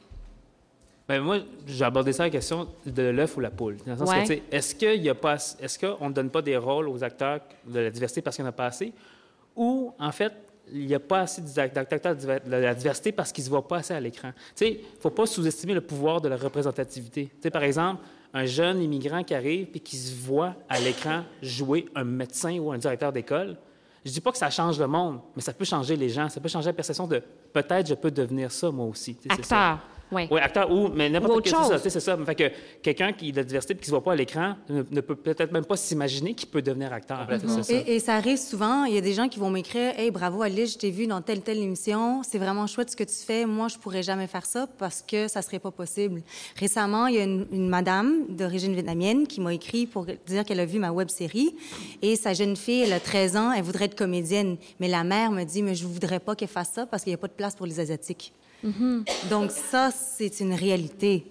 Ben, moi, j'ai abordé ça la question de l'œuf ou la poule. Dans le sens Ouais. que, tu sais, est-ce qu'il y a pas, est-ce qu'on ne donne pas des rôles aux acteurs de la diversité parce qu'il n'y en a pas assez, ou en fait, il n'y a pas assez d'ac- d'acteurs de la diversité parce qu'ils ne se voient pas assez à l'écran. Il ne faut pas sous-estimer le pouvoir de la représentativité. Tu par exemple, un jeune immigrant qui arrive et qui se voit à l'écran jouer un médecin ou un directeur d'école, je dis pas que ça change le monde, mais ça peut changer les gens. Ça peut changer la perception de peut-être je peux devenir ça moi aussi. Acteur, oui. Oui, acteur ou, mais n'importe autre quel, c'est ça, chose. c'est ça. Fait que quelqu'un qui a de la diversité et qui ne se voit pas à l'écran ne, ne peut peut-être même pas s'imaginer qu'il peut devenir acteur. C'est ça. Et, et ça arrive souvent. Il y a des gens qui vont m'écrire Hey, bravo Alice, je t'ai vu dans telle telle émission. C'est vraiment chouette ce que tu fais. Moi, je pourrais jamais faire ça parce que ça serait pas possible. Récemment, il y a une, une madame d'origine vietnamienne qui m'a écrit pour dire qu'elle a vu ma web série et sa jeune fille, elle a 13 ans, elle voudrait être comédienne. Mais la mère me dit Mais je voudrais pas qu'elle fasse ça parce qu'il n'y a pas de place pour les Asiatiques. Donc, ça, c'est une réalité.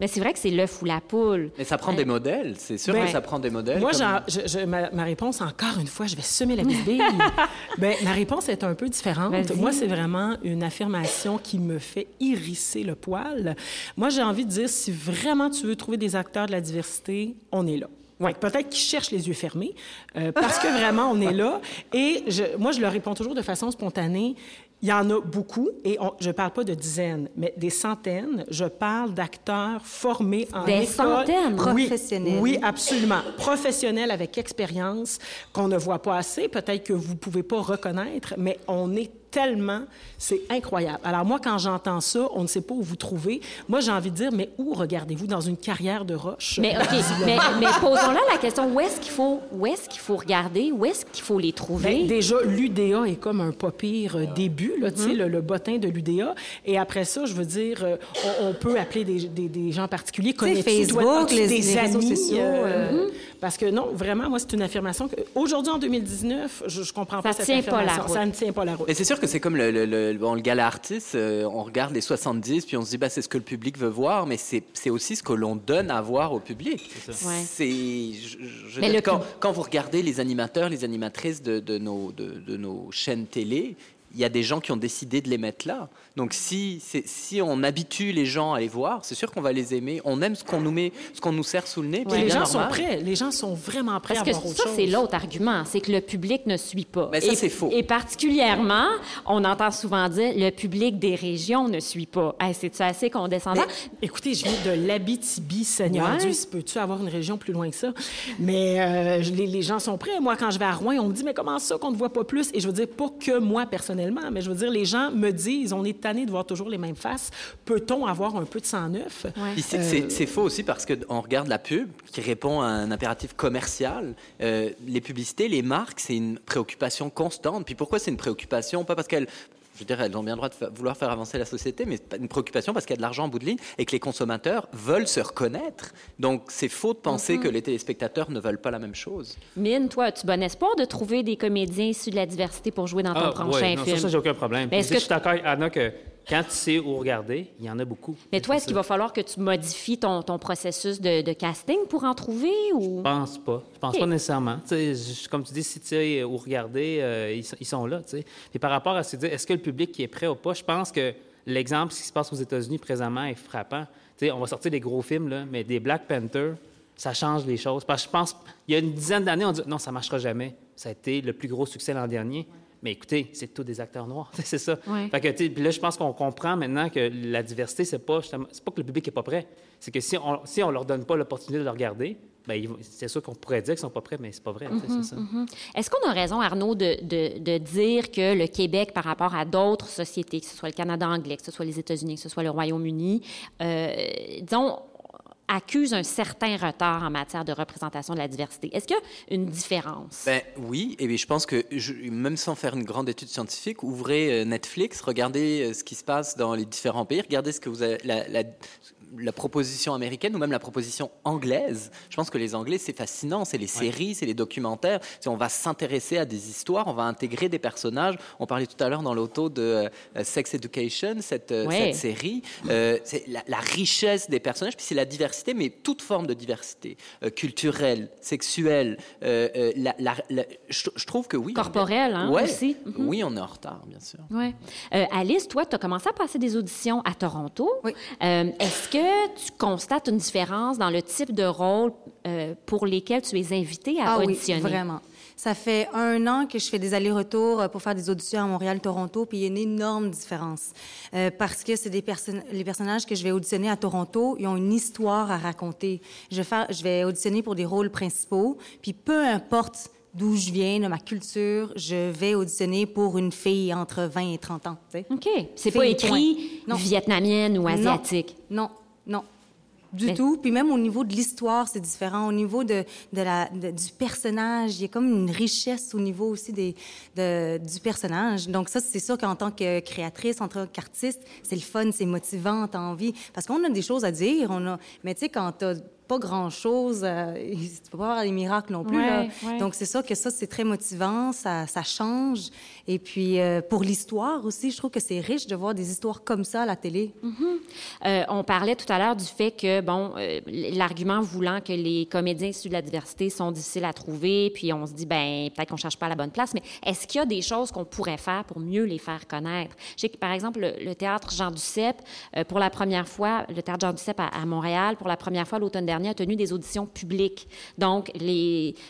Mais c'est vrai que c'est l'œuf ou la poule. Mais ça prend des modèles, c'est sûr Ben, que ça prend des modèles. Moi, comme- j'en- je- je- ma, ma réponse, encore une fois, je vais semer la bisbille. (laughs) ben, ma réponse est un peu différente. Vas-y. Moi, c'est vraiment une affirmation qui me fait hérisser le poil. Moi, j'ai envie de dire, si vraiment tu veux trouver des acteurs de la diversité, on est là. Ouais, peut-être qu'ils cherchent les yeux fermés, euh, parce que vraiment, on est (laughs) là. Et je- moi, je leur réponds toujours de façon spontanée. Il y en a beaucoup, et on- je ne parle pas de dizaines, mais des centaines. Je parle d'acteurs formés en Des école. centaines? Oui, Professionnels. Oui, absolument. Professionnels avec expérience qu'on ne voit pas assez, peut-être que vous ne pouvez pas reconnaître, mais on est tellement, c'est incroyable. Alors moi, quand j'entends ça, on ne sait pas où vous trouver. Moi, j'ai envie de dire, mais où regardez-vous? Dans une carrière de roche? Mais OK, mais, mais posons-là la question, où est-ce qu'il faut, où est-ce qu'il faut regarder, où est-ce qu'il faut les trouver? Ben, déjà, l'UDA est comme un pas pire euh, début, là, sais, le, le bottin de l'UDA. Et après ça, je veux dire, euh, on, on peut appeler des, des- des gens particuliers. Connais-tu, Facebook, toi, les- des les réseaux amis, sociaux, euh, euh, Parce que non, vraiment, moi, c'est une affirmation que... Aujourd'hui, en 2019, je, je comprends pas Ça cette tient pas la affirmation. route. Ça ne tient pas la route. Mais c'est sûr que c'est comme le, le, le- bon, le gala artiste, euh, on regarde les 70, puis on se dit, bah, c'est ce que le public veut voir, mais c'est aussi ce que l'on donne à voir au public. C'est, quand, vous regardez les animateurs, les animatrices de, de nos, de, de nos chaînes télé, il y a des gens qui ont décidé de les mettre là. Donc si, c'est- si on habitue les gens à les voir, c'est sûr qu'on va les aimer. On aime ce qu'on nous met, ce qu'on nous sert sous le nez. c'est les gens sont prêts. Les gens sont vraiment prêts Parce à que voir autre ça, chose. c'est l'autre argument, c'est que le public ne suit pas. Mais ça, et, c'est faux. Et particulièrement, on entend souvent dire le public des régions ne suit pas. Hey, C'est-tu assez condescendant? Écoutez, je viens de l'Abitibi, Seigneur Ouais. Dieu, si peux-tu avoir une région plus loin que ça? Mais euh, les, les gens sont prêts. Moi, quand je vais à Rouen, on me dit, mais comment ça qu'on ne voit pas plus? Et je veux dire, pas que moi personnellement, mais je veux dire, les gens me disent, on est tanné de voir toujours les mêmes faces. Peut-on avoir un peu de sang neuf? C'est faux aussi parce qu'on regarde la pub qui répond à un impératif commercial. Euh, les publicités, les marques, c'est une préoccupation constante. Puis pourquoi c'est une préoccupation? Pas parce qu'elles. Je veux dire, elles ont bien le droit de fa- vouloir faire avancer la société, mais une préoccupation parce qu'il y a de l'argent en bout de ligne et que les consommateurs veulent se reconnaître. Donc, c'est faux de penser que les téléspectateurs ne veulent pas la même chose. Mine, toi, as-tu bon espoir de trouver des comédiens issus de la diversité pour jouer dans ton Ah, prochain ouais, non, film? ça, ça j'ai aucun problème. Mais est-ce Je que suis d'accord Anna que quand tu sais où regarder, il y en a beaucoup. Mais toi, est-ce qu'il va falloir que tu modifies ton, ton processus de, de casting pour en trouver ou... Je pense pas. Je pense pas nécessairement. Je- comme tu dis, si tu sais où regarder, euh, ils, sont- ils sont là. Puis par rapport à se dire, est-ce que le public qui est prêt ou pas, je pense que l'exemple, ce qui se passe aux États-Unis présentement, est frappant. On va sortir des gros films, là, mais des Black Panther, ça change les choses. Parce que je pense, il y a une dizaine d'années, on dit non, ça marchera jamais. Ça a été le plus gros succès l'an dernier. Mais écoutez, c'est tous des acteurs noirs, (laughs) c'est ça. Ouais. Fait que, puis là, je pense qu'on comprend maintenant que la diversité, c'est pas, c'est pas que le public est pas prêt. C'est que si on, si on leur donne pas l'opportunité de le regarder, ben, c'est sûr qu'on pourrait dire qu'ils sont pas prêts, mais c'est pas vrai. c'est ça. Mhm. Est-ce qu'on a raison, Arnaud, de, de- de dire que le Québec, par rapport à d'autres sociétés, que ce soit le Canada anglais, que ce soit les États-Unis, que ce soit le Royaume-Uni, euh, disons, accuse un certain retard en matière de représentation de la diversité? Est-ce qu'il y a une différence? Ben oui, et bien, je pense que même sans faire une grande étude scientifique, ouvrez euh, Netflix, regardez euh, ce qui se passe dans les différents pays, regardez ce que vous avez, la- la proposition américaine ou même la proposition anglaise. Je pense que les Anglais, c'est fascinant, c'est les séries, c'est les documentaires. C'est- On va s'intéresser à des histoires, on va intégrer des personnages. On parlait tout à l'heure dans l'auto de euh, Sex Education, cette, euh, Ouais. cette série. Euh, c'est la, la richesse des personnages, puis c'est la diversité, mais toute forme de diversité, euh, culturelle, sexuelle. euh, euh, la- la- la- je, je trouve que oui. Corporelle, hein, Ouais. aussi. Mhm. Oui, on est en retard, bien sûr. Ouais. Euh, Alice, toi, tu as commencé à passer des auditions à Toronto. Oui. Euh, Est-ce que tu constates une différence dans le type de rôle euh, pour lesquels tu es invité à Ah oui, auditionner? vraiment. Ça fait un an que je fais des allers-retours euh, pour faire des auditions à Montréal, Toronto, puis il y a une énorme différence. Euh, parce que c'est des les personnages que je vais auditionner à Toronto, ils ont une histoire à raconter. Je vais, faire, je vais auditionner pour des rôles principaux, puis peu importe d'où je viens, de ma culture, je vais auditionner pour une fille entre 20 et 30 ans. tu sais. OK. C'est pas écrit. Non. vietnamienne ou asiatique? Non, non, non. Du Mais- tout. Puis même au niveau de l'histoire, c'est différent. Au niveau de, de la, de- du personnage, il y a comme une richesse au niveau aussi des, de, du personnage. Donc ça, c'est sûr qu'en tant que créatrice, en tant qu'artiste, c'est le fun, c'est motivant, t'as envie. Parce qu'on a des choses à dire. On a... Mais tu sais, quand t'as pas grand-chose, euh, (laughs) tu peux pas avoir des miracles non plus. Ouais, là. ouais. Donc c'est sûr que ça, c'est très motivant, ça, ça change. Et puis euh, pour l'histoire aussi, je trouve que c'est riche de voir des histoires comme ça à la télé. Euh, on parlait tout à l'heure du fait que, bon, euh, l'argument voulant que les comédiens issus de la diversité sont difficiles à trouver, puis on se dit, ben peut-être qu'on cherche pas la bonne place, mais est-ce qu'il y a des choses qu'on pourrait faire pour mieux les faire connaître? Je sais que, par exemple, le, le théâtre Jean Duceppe, pour la première fois, le théâtre Jean Duceppe à, à Montréal, pour la première fois l'automne dernier, a tenu des auditions publiques. Donc,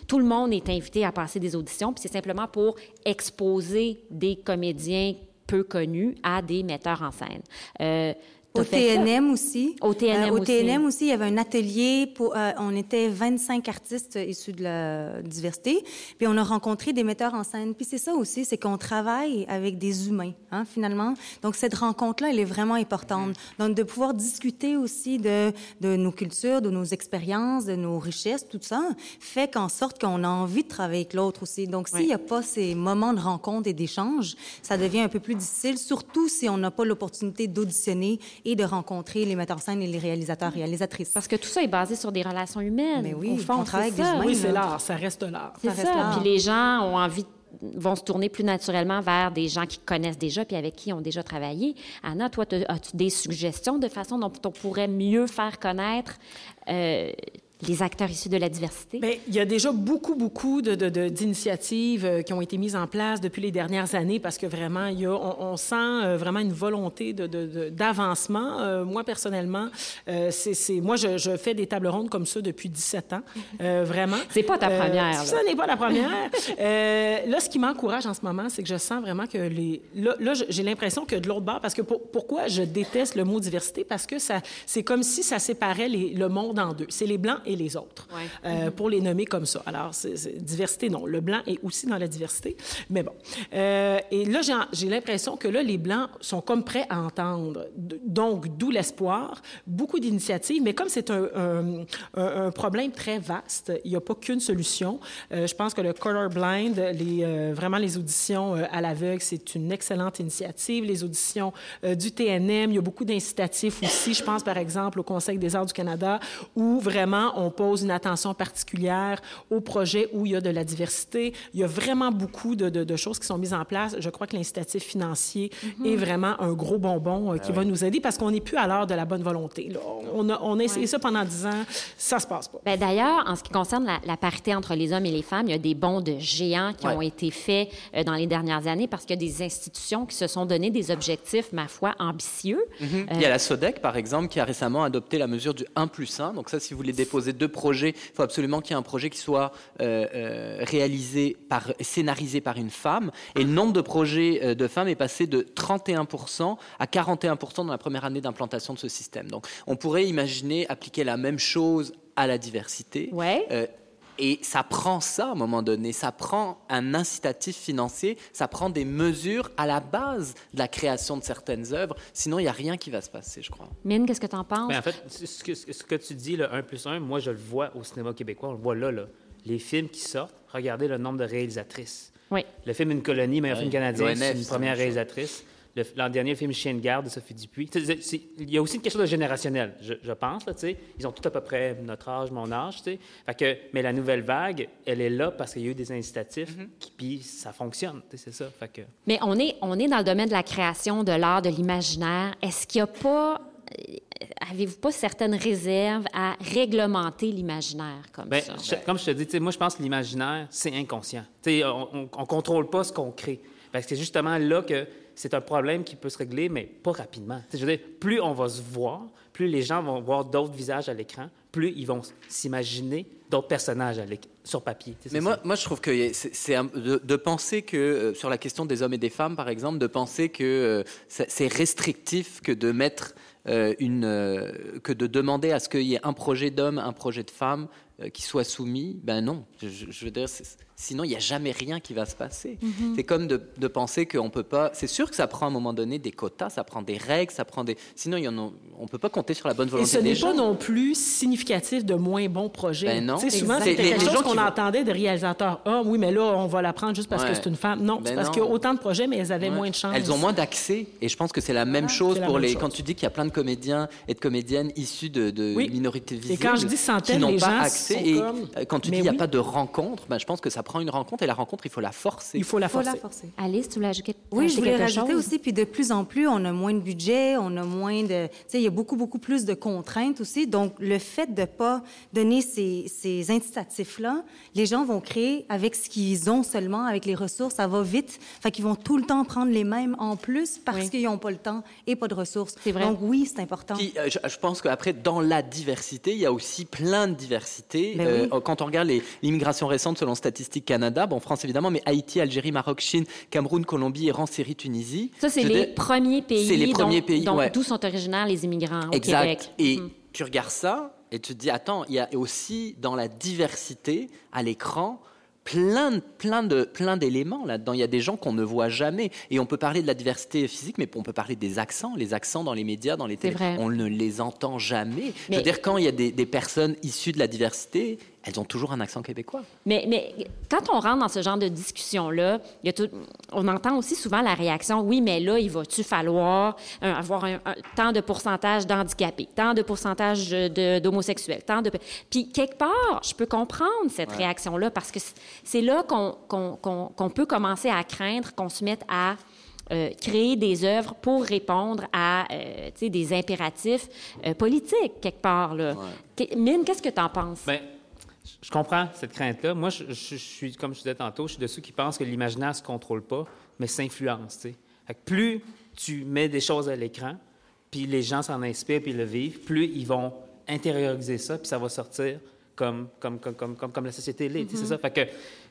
tout le monde est invité à passer des auditions, puis c'est simplement pour exposer des comédiens peu connus à des metteurs en scène. Euh, Au ça? TNM aussi. Au TNM au aussi. TNM aussi, il y avait un atelier pour. euh, on était 25 artistes issus de la diversité, puis on a rencontré des metteurs en scène. Puis c'est ça aussi, c'est qu'on travaille avec des humains, hein, finalement. Donc cette rencontre-là, elle est vraiment importante. Donc de pouvoir discuter aussi de, de nos cultures, de nos expériences, de nos richesses, tout ça, fait qu'en sorte qu'on a envie de travailler avec l'autre aussi. Donc s'il n'y a pas ces moments de rencontre et d'échange, ça devient un peu plus difficile, surtout si on n'a pas l'opportunité d'auditionner et de rencontrer les metteurs en scène et les réalisateurs, réalisatrices. Parce que tout ça est basé sur des relations humaines. Mais oui, au fond, on travaille avec des humains. Oui, c'est l'art, ça reste l'art. C'est ça. Puis les gens ont envie vont se tourner plus naturellement vers des gens qui connaissent déjà puis avec qui ils ont déjà travaillé. Anna, toi, as-tu des suggestions de façon dont on pourrait mieux faire connaître euh, les acteurs issus de la diversité? Bien, il y a déjà beaucoup, beaucoup de- de- de- d'initiatives euh, qui ont été mises en place depuis les dernières années parce que vraiment, il y a, on, on sent euh, vraiment une volonté d'avancement. Euh, moi, personnellement, euh, c'est, moi, je, je fais des tables rondes comme ça depuis 17 ans, euh, vraiment. (laughs) C'est pas ta première. Ça n'est pas la première. Là, ce qui m'encourage en ce moment, c'est que je sens vraiment que les... Là, là, j'ai l'impression que de l'autre bord, parce que pour- pourquoi je déteste le mot diversité? Parce que ça, c'est comme si ça séparait les- le monde en deux. C'est les Blancs et les autres, Ouais. euh, pour les nommer comme ça. Alors, diversité, non. Le Blanc est aussi dans la diversité, mais bon. Euh, et là, j'ai, l'impression que là, les Blancs sont comme prêts à entendre. Donc, d'où l'espoir, beaucoup d'initiatives, mais comme c'est un, un- un- un problème très vaste, il n'y a pas qu'une solution. Euh, je pense que le Colorblind, les, vraiment les auditions à l'aveugle, c'est une excellente initiative. Les auditions du TNM, il y a beaucoup d'incitatifs aussi. Je pense par exemple au Conseil des arts du Canada, où vraiment on pose une attention particulière aux projets où il y a de la diversité. Il y a vraiment beaucoup de, de- de choses qui sont mises en place. Je crois que l'incitatif financier est vraiment un gros bonbon euh, qui va nous aider parce qu'on n'est plus à l'heure de la bonne volonté. là. On a, on a essayé ça pendant dix ans, ça se passe pas. Ben, D'ailleurs, en ce qui concerne la, la parité entre les hommes et les femmes, il y a des bons de géants qui ont été faits euh, dans les dernières années parce qu'il y a des institutions qui se sont donné des objectifs, ma foi, ambitieux. Il y a la SODEC, par exemple, qui a récemment adopté la mesure du 1 plus 1. Donc ça, si vous voulez déposer deux projets, il faut absolument qu'il y ait un projet qui soit euh, euh, réalisé, par, scénarisé par une femme. Et le nombre de projets euh, de femmes est passé de 31% à 41% dans la première année d'implantation de ce système. Donc on pourrait imaginer appliquer la même chose à la diversité. Ouais. Euh, et ça prend ça à un moment donné, ça prend un incitatif financier, ça prend des mesures à la base de la création de certaines œuvres. Sinon, il n'y a rien qui va se passer, je crois. Mine, qu'est-ce que tu en penses? Mais en fait, ce que, ce que tu dis, le 1 plus 1, moi, je le vois au cinéma québécois. On le voit là, là. Les films qui sortent, regardez le nombre de réalisatrices. Oui. Le film Une colonie, meilleur film canadien, c'est une première réalisatrice. L'an dernier, le film Chien de garde de Sophie Dupuis. Il y a aussi une question de générationnel, je, je pense. Là. Ils ont tout à peu près notre âge, mon âge. Fait que, mais la nouvelle vague, elle est là parce qu'il y a eu des incitatifs, Mm-hmm. qui- puis ça fonctionne. C'est ça. Fait que, Mais on est, on est dans le domaine de la création, de l'art, de l'imaginaire. Est-ce qu'il n'y a pas. euh, Avez-vous pas certaines réserves à réglementer l'imaginaire comme Ben, ça? je- comme je te dis, moi, je pense que l'imaginaire, c'est inconscient. On ne contrôle pas ce qu'on crée. Parce que c'est justement là que c'est un problème qui peut se régler, mais pas rapidement. Je veux dire, plus on va se voir, plus les gens vont voir d'autres visages à l'écran, plus ils vont s'imaginer d'autres personnages à sur papier. Mais moi, ça. moi, je trouve que c'est de, de penser que, euh, sur la question des hommes et des femmes, par exemple, de penser que euh, c'est restrictif que de mettre euh, une. euh, que de demander à ce qu'il y ait un projet d'homme, un projet de femme euh, qui soit soumis. Ben non. Je, veux dire, sinon, il n'y a jamais rien qui va se passer. Mm-hmm. C'est comme de, de penser qu'on peut pas. C'est sûr que ça prend à un moment donné des quotas, ça prend des règles, ça prend des. Sinon, il y en a- on peut pas compter sur la bonne Et volonté ce des n'est pas non plus significatif de moins bons projets. Ben non. Souvent, c'était quelque les chose qu'on vont- entendait de réalisateurs. Ah oui, mais là, on va la prendre juste parce Ouais. que c'est une femme. Non, Ben c'est parce non. qu'il y a autant de projets, mais elles avaient Ouais. moins de chances. Elles ont moins d'accès. Et je pense que c'est la même chose pour les. chose. Quand tu dis qu'il y a plein de comédiens et de comédiennes issus de, de Oui. minorités visibles. quand je dis centaines, qui n'ont pas accès. Et quand tu dis qu'il n'y a pas de rencontre, ben, je pense que ça prend une rencontre. Et la rencontre, il faut la forcer. Il faut la faut forcer. la forcer. Alice, tu voulais ajouter, Oui, je voulais rajouter chose? aussi, puis de plus en plus, on a moins de budget, on a moins de... Tu sais, il y a beaucoup, beaucoup plus de contraintes aussi. Donc, le fait de ne pas donner ces, ces incitatifs-là, les gens vont créer avec ce qu'ils ont seulement, avec les ressources, ça va vite. Fait qu'ils vont tout le temps prendre les mêmes en plus parce Oui. qu'ils n'ont pas le temps et pas de ressources. C'est vrai. Donc, oui, c'est important. Puis, euh, je, je pense qu'après, dans la diversité, il y a aussi plein de diversité. Ben Euh, oui. Quand on regarde les- l'immigration récente selon Canada, bon, France évidemment, mais Haïti, Algérie, Maroc, Chine, Cameroun, Colombie, Iran, Syrie, Tunisie. Ça, c'est Je les dis- premiers pays, C'est les premiers dont- pays, dont- ouais. d'où sont originaires les immigrants au Exact. Québec. Et Mhm. tu regardes ça et tu te dis, attends, il y a aussi dans la diversité à l'écran plein, plein de plein d'éléments là-dedans. Il y a des gens qu'on ne voit jamais. Et on peut parler de la diversité physique, mais on peut parler des accents. Les accents dans les médias, dans les télé, on ne les entend jamais. Je Mais- veux dire, quand il y a des, des personnes issues de la diversité, elles ont toujours un accent québécois. Mais, mais quand on rentre dans ce genre de discussion-là, on entend aussi souvent la réaction oui, mais là, il va-tu falloir euh, avoir un, un- tant de pourcentage d'handicapés, tant de pourcentage de- d'homosexuels, tant de. Puis, quelque part, je peux comprendre cette réaction-là parce que c'est- là qu'on peut commencer à craindre qu'on se mette à. euh, créer des œuvres pour répondre à euh, des impératifs euh, politiques, quelque part. Là. Mine, qu'est-ce que tu en penses? Ben, je- comprends cette crainte-là. Moi, je, je- je suis, comme je disais tantôt, je suis de ceux qui pensent que l'imaginaire ne se contrôle pas, mais s'influence. plus tu mets des choses à l'écran, puis les gens s'en inspirent puis le vivent, plus ils vont intérioriser ça, puis ça va sortir comme, comme, comme, comme, comme, comme la société l'est. C'est ça. Fait que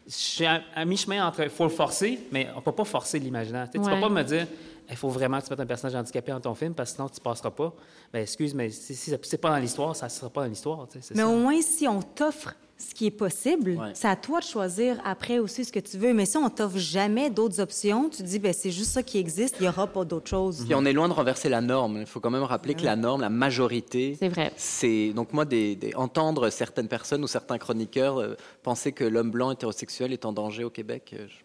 je suis à, à mi-chemin entre il faut le forcer, mais on ne peut pas forcer l'imaginaire. Tu ne peux pas me dire il faut vraiment que tu mettes un personnage handicapé dans ton film parce que sinon tu ne passeras pas. Ben, excuse, mais si, si c'est pas dans l'histoire, ça ne sera pas dans l'histoire. tu sais, c'est Mais ça. au moins, si on t'offre ce qui est possible, Ouais. c'est à toi de choisir après aussi ce que tu veux. Mais si on t'offre jamais d'autres options, tu te dis, ben c'est juste ça qui existe, il n'y aura pas d'autre chose. Puis on est loin de renverser la norme. Il faut quand même rappeler que la norme, la majorité, C'est vrai. c'est donc moi des, des- entendre certaines personnes ou certains chroniqueurs euh, penser que l'homme blanc hétérosexuel est en danger au Québec. euh, je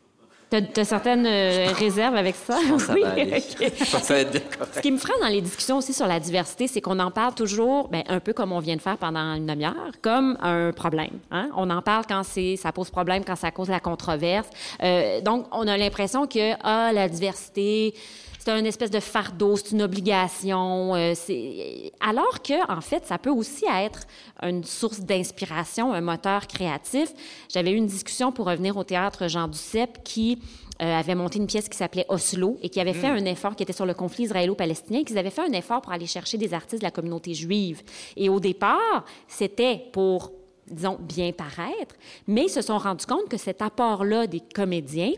Tu as, certaines euh, réserves avec ça? pense ça oui, va aller. OK. Je pense que ça va être (laughs) bien Ce qui me frappe dans les discussions aussi sur la diversité, c'est qu'on en parle toujours, ben, un peu comme on vient de faire pendant une demi-heure, comme un problème. hein. On en parle quand c'est, ça pose problème, quand ça cause la controverse. Euh, donc, on a l'impression que ah, la diversité, c'est un espèce de fardeau, c'est une obligation. euh, c'est... Alors que, en fait, ça peut aussi être une source d'inspiration, un moteur créatif. J'avais eu une discussion pour revenir au théâtre Jean Duceppe qui euh, avait monté une pièce qui s'appelait Oslo et qui avait fait un effort qui était sur le conflit israélo-palestinien, qu'ils avaient fait un effort pour aller chercher des artistes de la communauté juive. Et au départ, c'était pour, disons, bien paraître, mais ils se sont rendus compte que cet apport-là des comédiens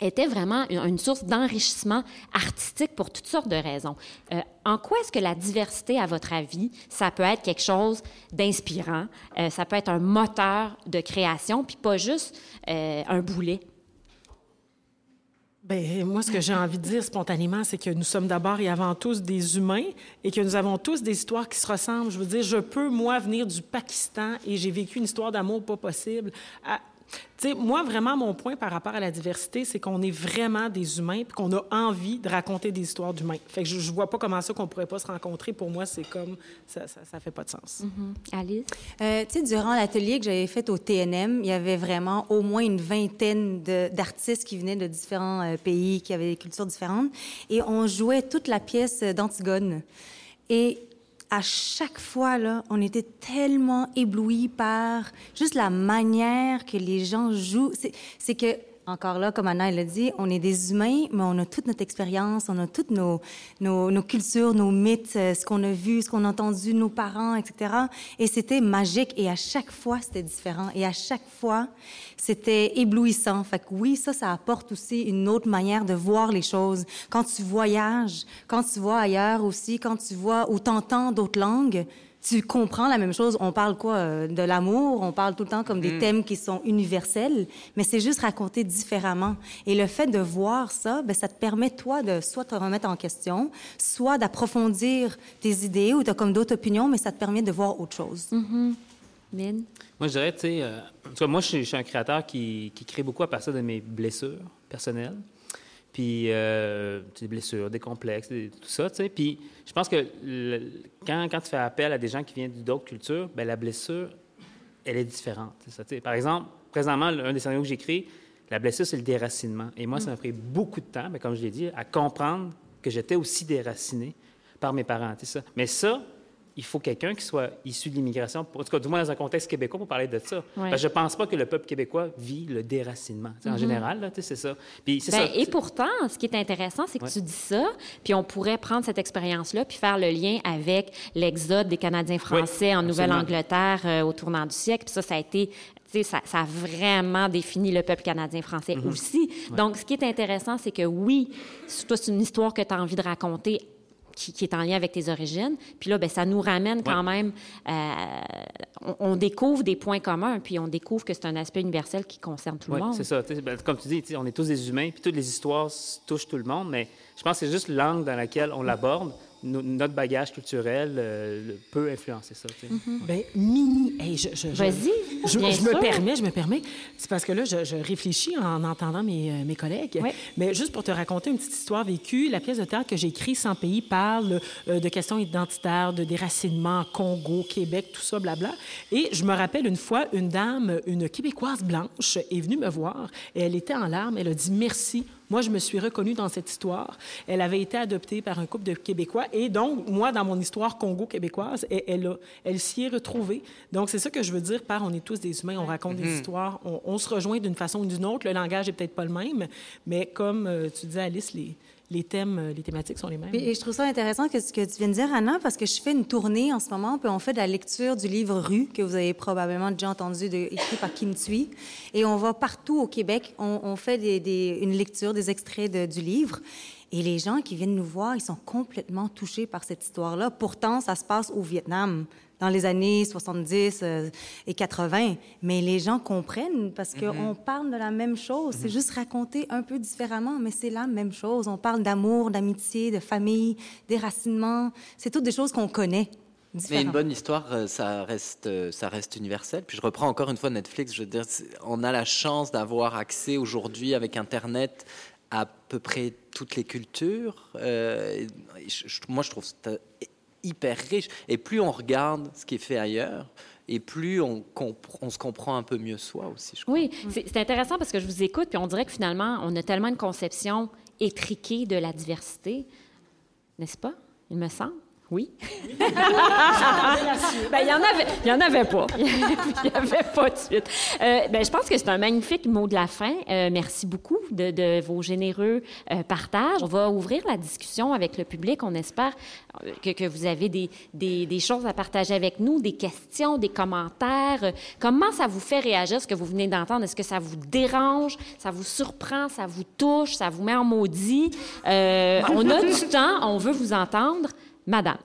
était vraiment une, source d'enrichissement artistique pour toutes sortes de raisons. Euh, en quoi est-ce que la diversité, à votre avis, ça peut être quelque chose d'inspirant, euh, ça peut être un moteur de création, puis pas juste euh, un boulet? Ben, moi, ce que j'ai envie de dire spontanément, c'est que nous sommes d'abord et avant tout des humains et que nous avons tous des histoires qui se ressemblent. Je veux dire, je peux, moi, venir du Pakistan et j'ai vécu une histoire d'amour pas possible. Moi, vraiment, mon point par rapport à la diversité, c'est qu'on est vraiment des humains et qu'on a envie de raconter des histoires d'humains. Fait que je, je vois pas comment ça qu'on pourrait pas se rencontrer. Pour moi, c'est comme... Ça, ça, ça fait pas de sens. Mm-hmm. Alice? Euh, tu sais, durant l'atelier que j'avais fait au TNM, il y avait vraiment au moins une vingtaine d'artistes qui venaient de différents euh, pays, qui avaient des cultures différentes. Et on jouait toute la pièce d'Antigone. Et à chaque fois, là, on était tellement éblouis par juste la manière que les gens jouent. C'est- que, encore là, comme Anna l'a dit, on est des humains, mais on a toute notre expérience, on a toutes nos, nos, nos cultures, nos mythes, euh, ce qu'on a vu, ce qu'on a entendu, nos parents, etc. Et c'était magique. Et à chaque fois, c'était différent. Et à chaque fois, c'était éblouissant. Fait que oui, ça, ça apporte aussi une autre manière de voir les choses. Quand tu voyages, quand tu vois ailleurs aussi, quand tu vois ou t'entends d'autres langues, tu comprends la même chose. On parle quoi? euh, De l'amour, on parle tout le temps comme des thèmes qui sont universels, mais c'est juste raconté différemment. Et le fait de voir ça, ben, ça te permet, toi, de soit te remettre en question, soit d'approfondir tes idées ou tu as comme d'autres opinions, mais ça te permet de voir autre chose. Mine? Moi, je dirais, tu sais, euh, moi, je suis, je suis un créateur qui, qui crée beaucoup à partir de mes blessures personnelles. Puis, euh, des blessures, des complexes, des- tout ça, tu sais. Puis, je pense que le- quand, quand tu fais appel à des gens qui viennent d'autres cultures, ben la blessure, elle est différente. ça. Par exemple, présentement, un des scénarios que j'écris, la blessure, c'est le déracinement. Et moi, ça m'a pris beaucoup de temps, mais comme je l'ai dit, à comprendre que j'étais aussi déraciné par mes parents. ça. Mais ça, il faut quelqu'un qui soit issu de l'immigration, en tout cas, du moins dans un contexte québécois, pour parler de ça. Ouais. Parce que je pense pas que le peuple québécois vit le déracinement. En général, tu sais, c'est ça. Puis Ben, ça. et pourtant, ce qui est intéressant, c'est que Ouais. tu dis ça, puis on pourrait prendre cette expérience-là, puis faire le lien avec l'exode des Canadiens français en. Nouvelle-Angleterre euh, au tournant du siècle. Puis ça, ça a été, ça a vraiment défini le peuple canadien-français Mm-hmm. aussi. Donc, ce qui est intéressant, c'est que oui, toi, c'est une histoire que tu as envie de raconter qui, qui est en lien avec tes origines. Puis là, ben, ça nous ramène quand même, euh, on, on découvre des points communs, puis on découvre que c'est un aspect universel qui concerne tout le monde. c'est ça. Ben, comme tu dis, on est tous des humains, puis toutes les histoires touchent tout le monde, mais je pense que c'est juste l'angle dans lequel on l'aborde. No- notre bagage culturel euh, peut influencer ça. sais. Ben, mini. Hey, je, Vas-y, Je, bien je me permets, je me permets. C'est parce que là, je, je réfléchis en entendant mes, euh, mes collègues. Mais juste pour te raconter une petite histoire vécue, la pièce de théâtre que j'ai écrite, Sans pays, parle euh, de questions identitaires, de déracinement, Congo, Québec, tout ça, blabla. Et je me rappelle une fois, une dame, une Québécoise blanche, est venue me voir et elle était en larmes. Elle a dit merci. Moi, je me suis reconnue dans cette histoire. Elle avait été adoptée par un couple de Québécois. Et donc, moi, dans mon histoire congo-québécoise, elle, elle, a- elle s'y est retrouvée. Donc, c'est ça que je veux dire par on est tous des humains, on raconte des histoires, on, on se rejoint d'une façon ou d'une autre. Le langage est peut-être pas le même, mais comme euh, tu disais, Alice, les, les thèmes, euh, les thématiques sont les mêmes. Et je trouve ça intéressant que ce que tu viens de dire, Anna, parce que je fais une tournée en ce moment, on fait de la lecture du livre Rue, que vous avez probablement déjà entendu, écrit par Kim Thuy. Et on va partout au Québec, on, fait une lecture, des extraits du livre. Et les gens qui viennent nous voir, ils sont complètement touchés par cette histoire-là. Pourtant, ça se passe au Vietnam, dans les années 70 euh, et 80. Mais les gens comprennent parce qu'on parle de la même chose. C'est juste raconté un peu différemment, mais c'est la même chose. On parle d'amour, d'amitié, de famille, déracinement. C'est toutes des choses qu'on connaît. Mais une bonne histoire, euh, ça reste, euh, ça reste universel. Puis je reprends encore une fois Netflix. Je veux dire, on a la chance d'avoir accès aujourd'hui avec Internet à peu près toutes les cultures. Euh, moi, je trouve ça hyper riche. Et plus on regarde ce qui est fait ailleurs, et plus on, se comprend un peu mieux soi aussi. Je. Oui, c'est intéressant parce que je vous écoute, puis on dirait que finalement, on a tellement une conception étriquée de la diversité, n'est-ce pas? Il me semble. Oui. Ben, il y en avait, y en avait pas. (laughs) Il y avait pas de suite. Euh, ben, je pense que c'est un magnifique mot de la fin. Euh, merci beaucoup de, vos généreux euh, partages. On va ouvrir la discussion avec le public. On espère que, vous avez des, des, choses à partager avec nous, des questions, des commentaires. Comment ça vous fait réagir, ce que vous venez d'entendre? Est-ce que ça vous dérange, ça vous surprend, ça vous touche, ça vous met en maudit? On a du temps, on veut vous entendre. Madame.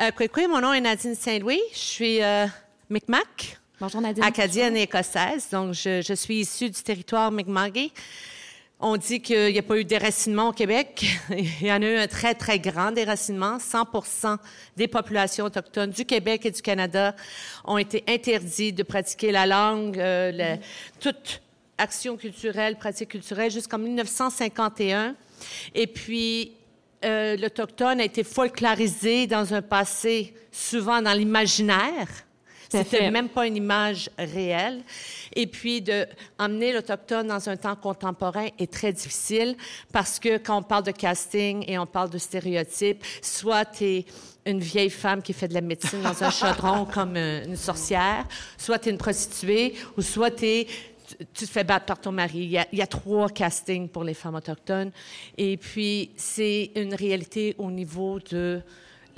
Euh, Kwekwe, mon nom est Nadine Saint-Louis. Je suis euh, Micmac, Bonjour Nadine. acadienne et écossaise. Donc, je, je suis issue du territoire Mi'kmaqui. On dit qu'il n'y a pas eu de déracinement au Québec. (laughs) Il y en a eu un très, très grand déracinement. 100% des populations autochtones du Québec et du Canada ont été interdits de pratiquer la langue, euh, toute action culturelle, pratique culturelle, jusqu'en 1951. Et puis, euh, l'Autochtone a été folklorisé dans un passé souvent dans l'imaginaire. C'était même pas une image réelle. Et puis, de emmener l'Autochtone dans un temps contemporain est très difficile parce que quand on parle de casting et on parle de stéréotypes, soit tu es une vieille femme qui fait de la médecine dans un chaudron (laughs) comme euh, une sorcière, soit tu es une prostituée, ou soit tu tu te fais battre par ton mari. Il y, a, il y a trois castings pour les femmes autochtones. Et puis, c'est une réalité au niveau de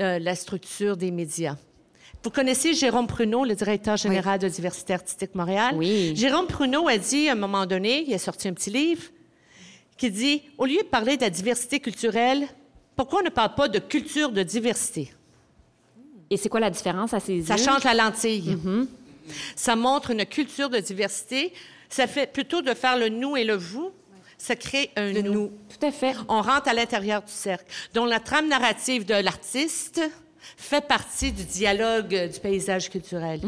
euh, la structure des médias. Vous connaissez Jérôme Pruneau, le directeur général de Diversité artistique Montréal? Oui. Jérôme Pruneau a dit à un moment donné, il a sorti un petit livre, qui dit, au lieu de parler de la diversité culturelle, pourquoi on ne parle pas de culture de diversité? Et c'est quoi la différence à ces Ça change la lentille. Ça montre une culture de diversité. Ça fait plutôt de faire le nous et le vous, ça crée un nous. Tout à fait. On rentre à l'intérieur du cercle. Donc la trame narrative de l'artiste fait partie du dialogue euh, du paysage culturel.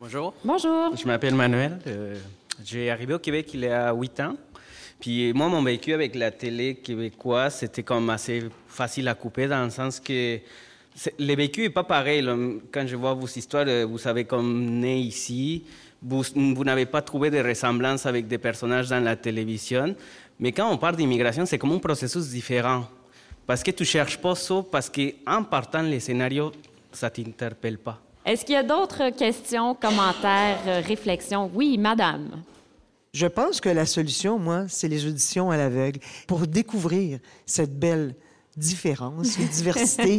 Bonjour, Bonjour. je m'appelle Manuel. euh, j'ai arrivé au Québec il y a 8 ans. Puis moi, mon vécu avec la télé québécoise, c'était comme assez facile à couper dans le sens que le vécu n'est pas pareil. là. Quand je vois vos histoires, euh, vous savez comme né ici, vous, vous n'avez pas trouvé de ressemblance avec des personnages dans la télévision. Mais quand on parle d'immigration, c'est comme un processus différent. Parce que tu cherches pas ça, parce qu'en partant les scénarios, ça t'interpelle pas. Est-ce qu'il y a d'autres questions, commentaires, euh, réflexions? Oui, madame. Je pense que la solution, moi, c'est les auditions à l'aveugle. Pour découvrir cette belle différence et (laughs) diversité,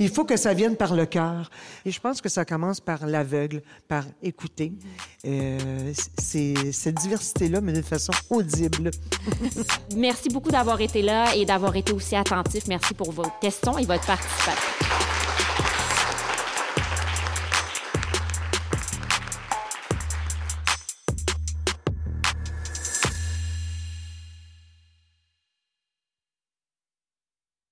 il faut que ça vienne par le cœur. Et je pense que ça commence par l'aveugle, par écouter. Euh, cette diversité-là, mais de façon audible. (laughs) Merci beaucoup d'avoir été là et d'avoir été aussi attentif. Merci pour vos questions et votre participation.